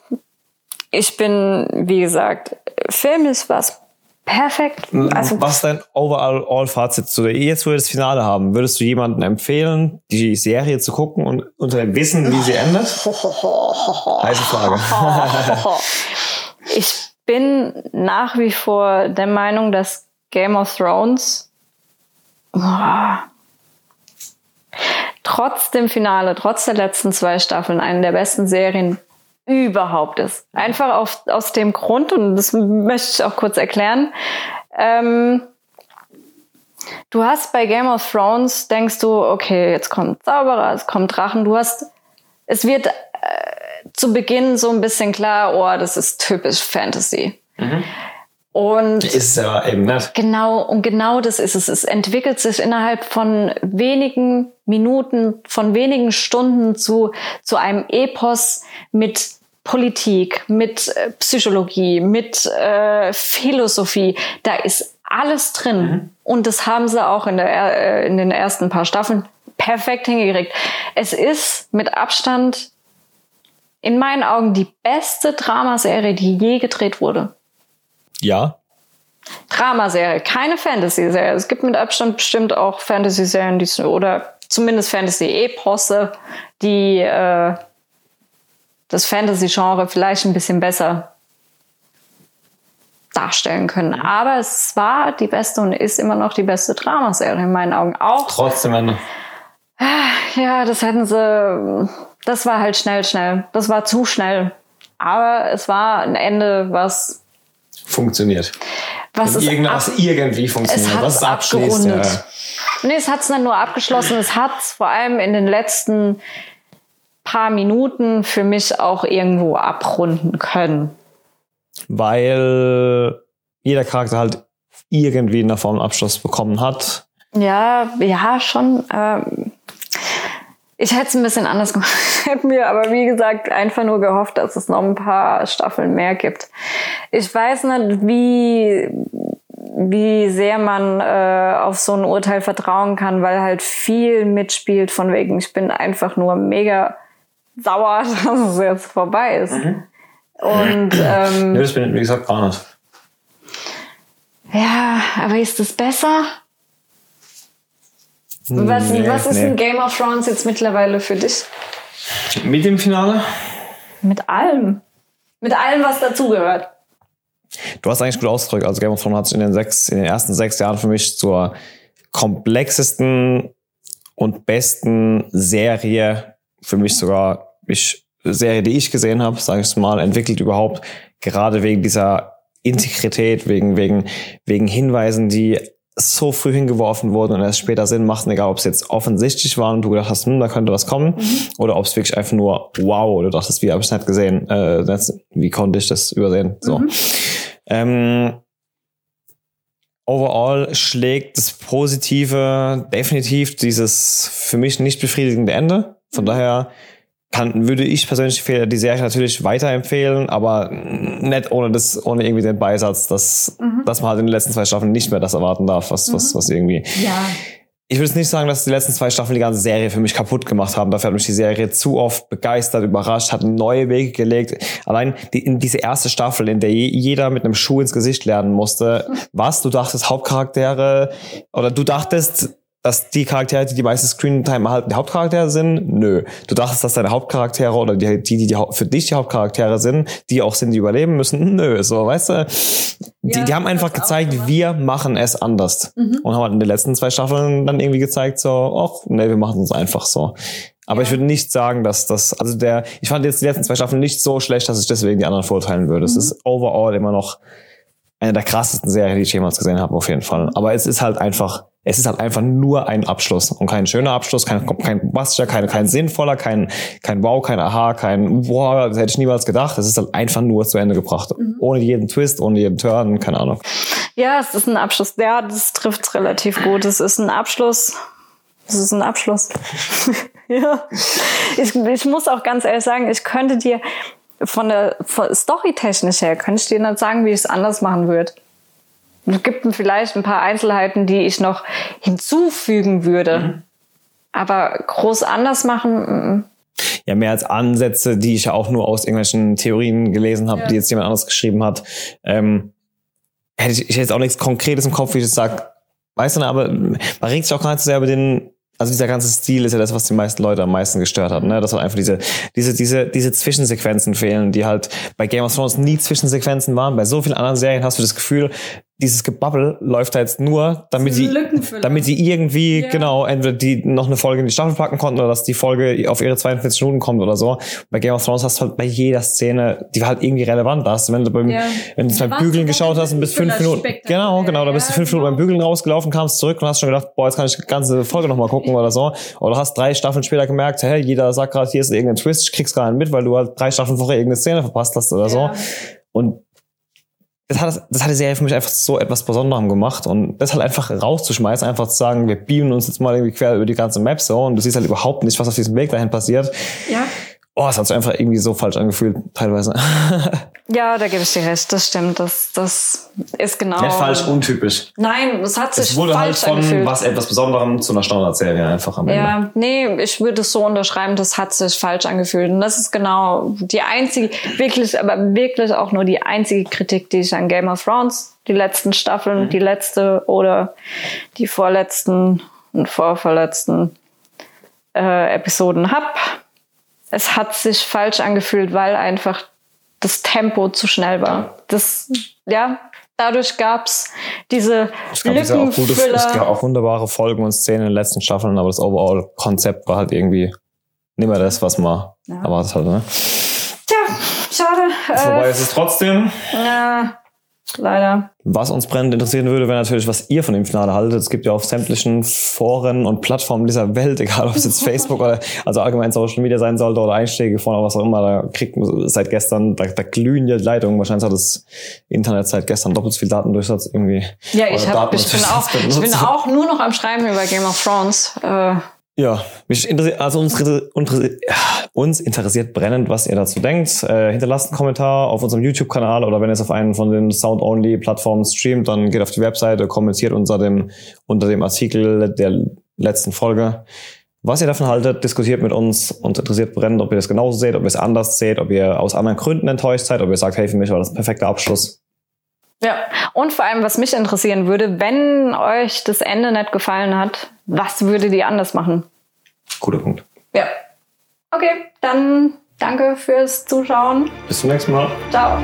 Speaker 2: ich bin, wie gesagt, filmisch was perfekt. Also,
Speaker 1: was ist dein Overall-Fazit zu der, jetzt wo wir das Finale haben, würdest du jemandem empfehlen, die Serie zu gucken und unter dem Wissen, wie sie endet? Heiße Frage.
Speaker 2: ich bin nach wie vor der Meinung, dass Game of Thrones boah, trotz dem Finale, trotz der letzten zwei Staffeln, eine der besten Serien überhaupt ist. Einfach auf, aus dem Grund, und das möchte ich auch kurz erklären. Ähm, du hast bei Game of Thrones, denkst du, okay, jetzt kommt Zauberer, es kommt Drachen, du hast, es wird äh, zu Beginn so ein bisschen klar, oh, das ist typisch Fantasy. Und
Speaker 1: Ist es ja eben nicht.
Speaker 2: Genau, und genau das ist es. Es entwickelt sich innerhalb von wenigen Minuten, von wenigen Stunden zu, zu einem Epos mit Politik, mit äh, Psychologie, mit äh, Philosophie. Da ist alles drin. Und das haben sie auch in, der, äh, in den ersten paar Staffeln perfekt hingekriegt. Es ist mit Abstand in meinen Augen die beste Dramaserie, die je gedreht wurde.
Speaker 1: Ja.
Speaker 2: Dramaserie, keine Fantasy-Serie. Es gibt mit Abstand bestimmt auch Fantasy-Serien, die oder zumindest Fantasy-Eposse, die äh, das Fantasy-Genre vielleicht ein bisschen besser darstellen können. Aber es war die beste und ist immer noch die beste Dramaserie in meinen Augen. Auch
Speaker 1: Trotzdem Ende.
Speaker 2: ja, das hätten sie. Das war halt schnell, schnell. Das war zu schnell. Aber es war ein Ende, was,
Speaker 1: Funktioniert.
Speaker 2: was es
Speaker 1: Irgendwas
Speaker 2: ab-
Speaker 1: irgendwie funktioniert. Was
Speaker 2: es
Speaker 1: es abschließt. Ja.
Speaker 2: abgerundet. Nee, es hat es nicht nur abgeschlossen, es hat es vor allem in den letzten paar Minuten für mich auch irgendwo abrunden können.
Speaker 1: Weil jeder Charakter halt irgendwie in der Form einen Abschluss bekommen hat.
Speaker 2: Ja, ja, schon. Ähm, ich hätte es ein bisschen anders gemacht. Ich hätte mir aber, wie gesagt, einfach nur gehofft, dass es noch ein paar Staffeln mehr gibt. Ich weiß nicht, wie, wie sehr man äh, auf so ein Urteil vertrauen kann, weil halt viel mitspielt von wegen, ich bin einfach nur mega sauer, dass es jetzt vorbei ist. Und ähm,
Speaker 1: Ja, das bin ich, wie gesagt, gar nicht.
Speaker 2: ja, aber ist es besser? Was,
Speaker 1: Nee,
Speaker 2: was ist
Speaker 1: nee.
Speaker 2: ein Game of Thrones jetzt mittlerweile für dich?
Speaker 1: Mit dem Finale?
Speaker 2: Mit allem. Mit allem, was dazugehört.
Speaker 1: Du hast eigentlich gut ausgedrückt. Also Game of Thrones hat sich in den sechs, in den ersten sechs Jahren für mich zur komplexesten und besten Serie, für mich sogar ich, Serie, die ich gesehen habe, sage ich mal, entwickelt überhaupt. Gerade wegen dieser Integrität, wegen, wegen, wegen Hinweisen, die so früh hingeworfen wurden und erst später Sinn machten, egal ob es jetzt offensichtlich war und du gedacht hast, hm, da könnte was kommen, oder ob es wirklich einfach nur wow, du dachtest, wie habe ich nicht gesehen, äh, das, wie konnte ich das übersehen? So. Ähm, overall schlägt das Positive definitiv dieses für mich nicht befriedigende Ende. Von daher kann, würde ich persönlich die Serie natürlich weiterempfehlen, aber nicht ohne das, ohne irgendwie den Beisatz, dass, dass man halt in den letzten zwei Staffeln nicht mehr das erwarten darf, was, was, was irgendwie.
Speaker 2: Ja.
Speaker 1: Ich würde jetzt nicht sagen, dass die letzten zwei Staffeln die ganze Serie für mich kaputt gemacht haben. Dafür hat mich die Serie zu oft begeistert, überrascht, hat neue Wege gelegt. Allein die, in diese erste Staffel, in der je, jeder mit einem Schuh ins Gesicht lernen musste, was du dachtest, Hauptcharaktere, oder du dachtest, dass die Charaktere, die die meiste Screentime erhalten, die Hauptcharaktere sind? Nö. Du dachtest, dass deine Hauptcharaktere oder die, die, die, für dich die Hauptcharaktere sind, die auch sind, die überleben müssen? Nö. So, weißt du? Die,
Speaker 2: Ja,
Speaker 1: die haben einfach gezeigt, wir machen es anders.
Speaker 2: Mhm.
Speaker 1: Und haben halt in den letzten zwei Staffeln dann irgendwie gezeigt, so, ach, nee, wir machen es einfach so. Aber ich würde nicht sagen, dass das, also der, ich fand jetzt die letzten zwei Staffeln nicht so schlecht, dass ich deswegen die anderen verurteilen würde. Es
Speaker 2: Mhm.
Speaker 1: ist overall immer noch eine der krassesten Serien, die ich jemals gesehen habe, auf jeden Fall. Aber es ist halt einfach, es ist halt einfach nur ein Abschluss und kein schöner Abschluss, kein, kein bombastischer, kein, kein sinnvoller, kein, kein Wow, kein Aha, kein Wow, das hätte ich niemals gedacht. Es ist halt einfach nur zu Ende gebracht. Mhm. Ohne jeden Twist, ohne jeden Turn, keine Ahnung.
Speaker 2: Ja, es ist ein Abschluss. Ja, das trifft relativ gut. Es ist ein Abschluss. Es ist ein Abschluss. ja. Ich, ich muss auch ganz ehrlich sagen, ich könnte dir von der Story-technisch her, könnte ich dir nicht sagen, wie ich es anders machen würde. Es gibt vielleicht ein paar Einzelheiten, die ich noch hinzufügen würde. Mhm. Aber groß anders machen.
Speaker 1: Ja, mehr als Ansätze, die ich ja auch nur aus irgendwelchen Theorien gelesen habe, ja. die jetzt jemand anderes geschrieben hat. Ähm, hätte ich, ich hätte jetzt auch nichts Konkretes im Kopf, wie ich jetzt sage. Weißt du, aber man regt sich auch gar nicht so sehr über den also dieser ganze Stil ist ja das, was die meisten Leute am meisten gestört hat, ne? Dass halt einfach diese, diese, diese, diese Zwischensequenzen fehlen, die halt bei Game of Thrones nie Zwischensequenzen waren. Bei so vielen anderen Serien hast du das Gefühl, dieses Gebabbel läuft da jetzt nur, damit sie, damit sie irgendwie, ja. genau, entweder die noch eine Folge in die Staffel packen konnten oder dass die Folge auf ihre 42 Minuten kommt oder so. Bei Game of Thrones hast du halt bei jeder Szene, die war halt irgendwie relevant. Da hast du, wenn du beim, ja. wenn du beim Bügeln geschaut hast und bis fünf Minuten, genau, genau, da bist du fünf Minuten beim Bügeln rausgelaufen, kamst zurück und hast schon gedacht, boah, jetzt kann ich die ganze Folge nochmal gucken oder so. Oder hast drei Staffeln später gemerkt, hey, jeder sagt gerade, hier ist irgendein Twist, ich krieg's gerade mit, weil du halt drei Staffeln vorher irgendeine Szene verpasst hast oder so. Und das hat, das hat die Serie für mich einfach so etwas Besonderem gemacht und das halt einfach rauszuschmeißen, einfach zu sagen, wir beamen uns jetzt mal irgendwie quer über die ganze Map so und du siehst halt überhaupt nicht, was auf diesem Weg dahin passiert.
Speaker 2: Ja
Speaker 1: oh, es hat sich einfach irgendwie so falsch angefühlt, teilweise.
Speaker 2: ja, da gebe ich dir recht, das stimmt. Das, das ist genau.
Speaker 1: Nicht falsch, untypisch.
Speaker 2: Nein, es hat sich
Speaker 1: es wurde
Speaker 2: halt falsch
Speaker 1: halt von
Speaker 2: angefühlt.
Speaker 1: was etwas Besonderem zu einer Standardserie einfach am Ende.
Speaker 2: Ja, nee, ich würde es so unterschreiben, das hat sich falsch angefühlt. Und das ist genau die einzige, wirklich, aber wirklich auch nur die einzige Kritik, die ich an Game of Thrones, die letzten Staffeln, mhm. die letzte oder die vorletzten und vorverletzten äh, Episoden hab es hat sich falsch angefühlt, weil einfach das Tempo zu schnell war. Das, ja, dadurch gab's diese
Speaker 1: es gab Lückenfüller. Auch gute, es gab auch wunderbare Folgen und Szenen in den letzten Staffeln, aber das Overall-Konzept war halt irgendwie nicht mehr das, was man ja. erwartet hat. Ne?
Speaker 2: Tja, schade.
Speaker 1: Vorbei äh, ist es trotzdem.
Speaker 2: Ja, leider.
Speaker 1: Was uns brennend interessieren würde, wäre natürlich, was ihr von dem Finale haltet. Es gibt ja auf sämtlichen Foren und Plattformen dieser Welt, egal ob es jetzt Facebook oder also allgemein Social Media sein sollte oder Einschläge von oder was auch immer, da kriegt man seit gestern, da, da glühen die Leitungen. Wahrscheinlich hat das Internet seit gestern doppelt so viel Datendurchsatz irgendwie.
Speaker 2: Ja, ich, hab, ich, bin auch, ich bin auch nur noch am Schreiben über Game of Thrones. Äh,
Speaker 1: ja, mich interessiert, also uns, uns interessiert brennend, was ihr dazu denkt. Äh, hinterlasst einen Kommentar auf unserem YouTube-Kanal oder wenn ihr es auf einen von den Sound-Only-Plattformen streamt, dann geht auf die Webseite, kommentiert unter dem, unter dem Artikel der letzten Folge. Was ihr davon haltet, diskutiert mit uns und interessiert brennend, ob ihr das genauso seht, ob ihr es anders seht, ob ihr aus anderen Gründen enttäuscht seid, ob ihr sagt, hey, für mich war das ein perfekter Abschluss.
Speaker 2: Ja, und vor allem, was mich interessieren würde, wenn euch das Ende nicht gefallen hat, was würdet ihr anders machen?
Speaker 1: Guter Punkt.
Speaker 2: Ja. Okay, dann danke fürs Zuschauen.
Speaker 1: Bis zum nächsten Mal.
Speaker 2: Ciao.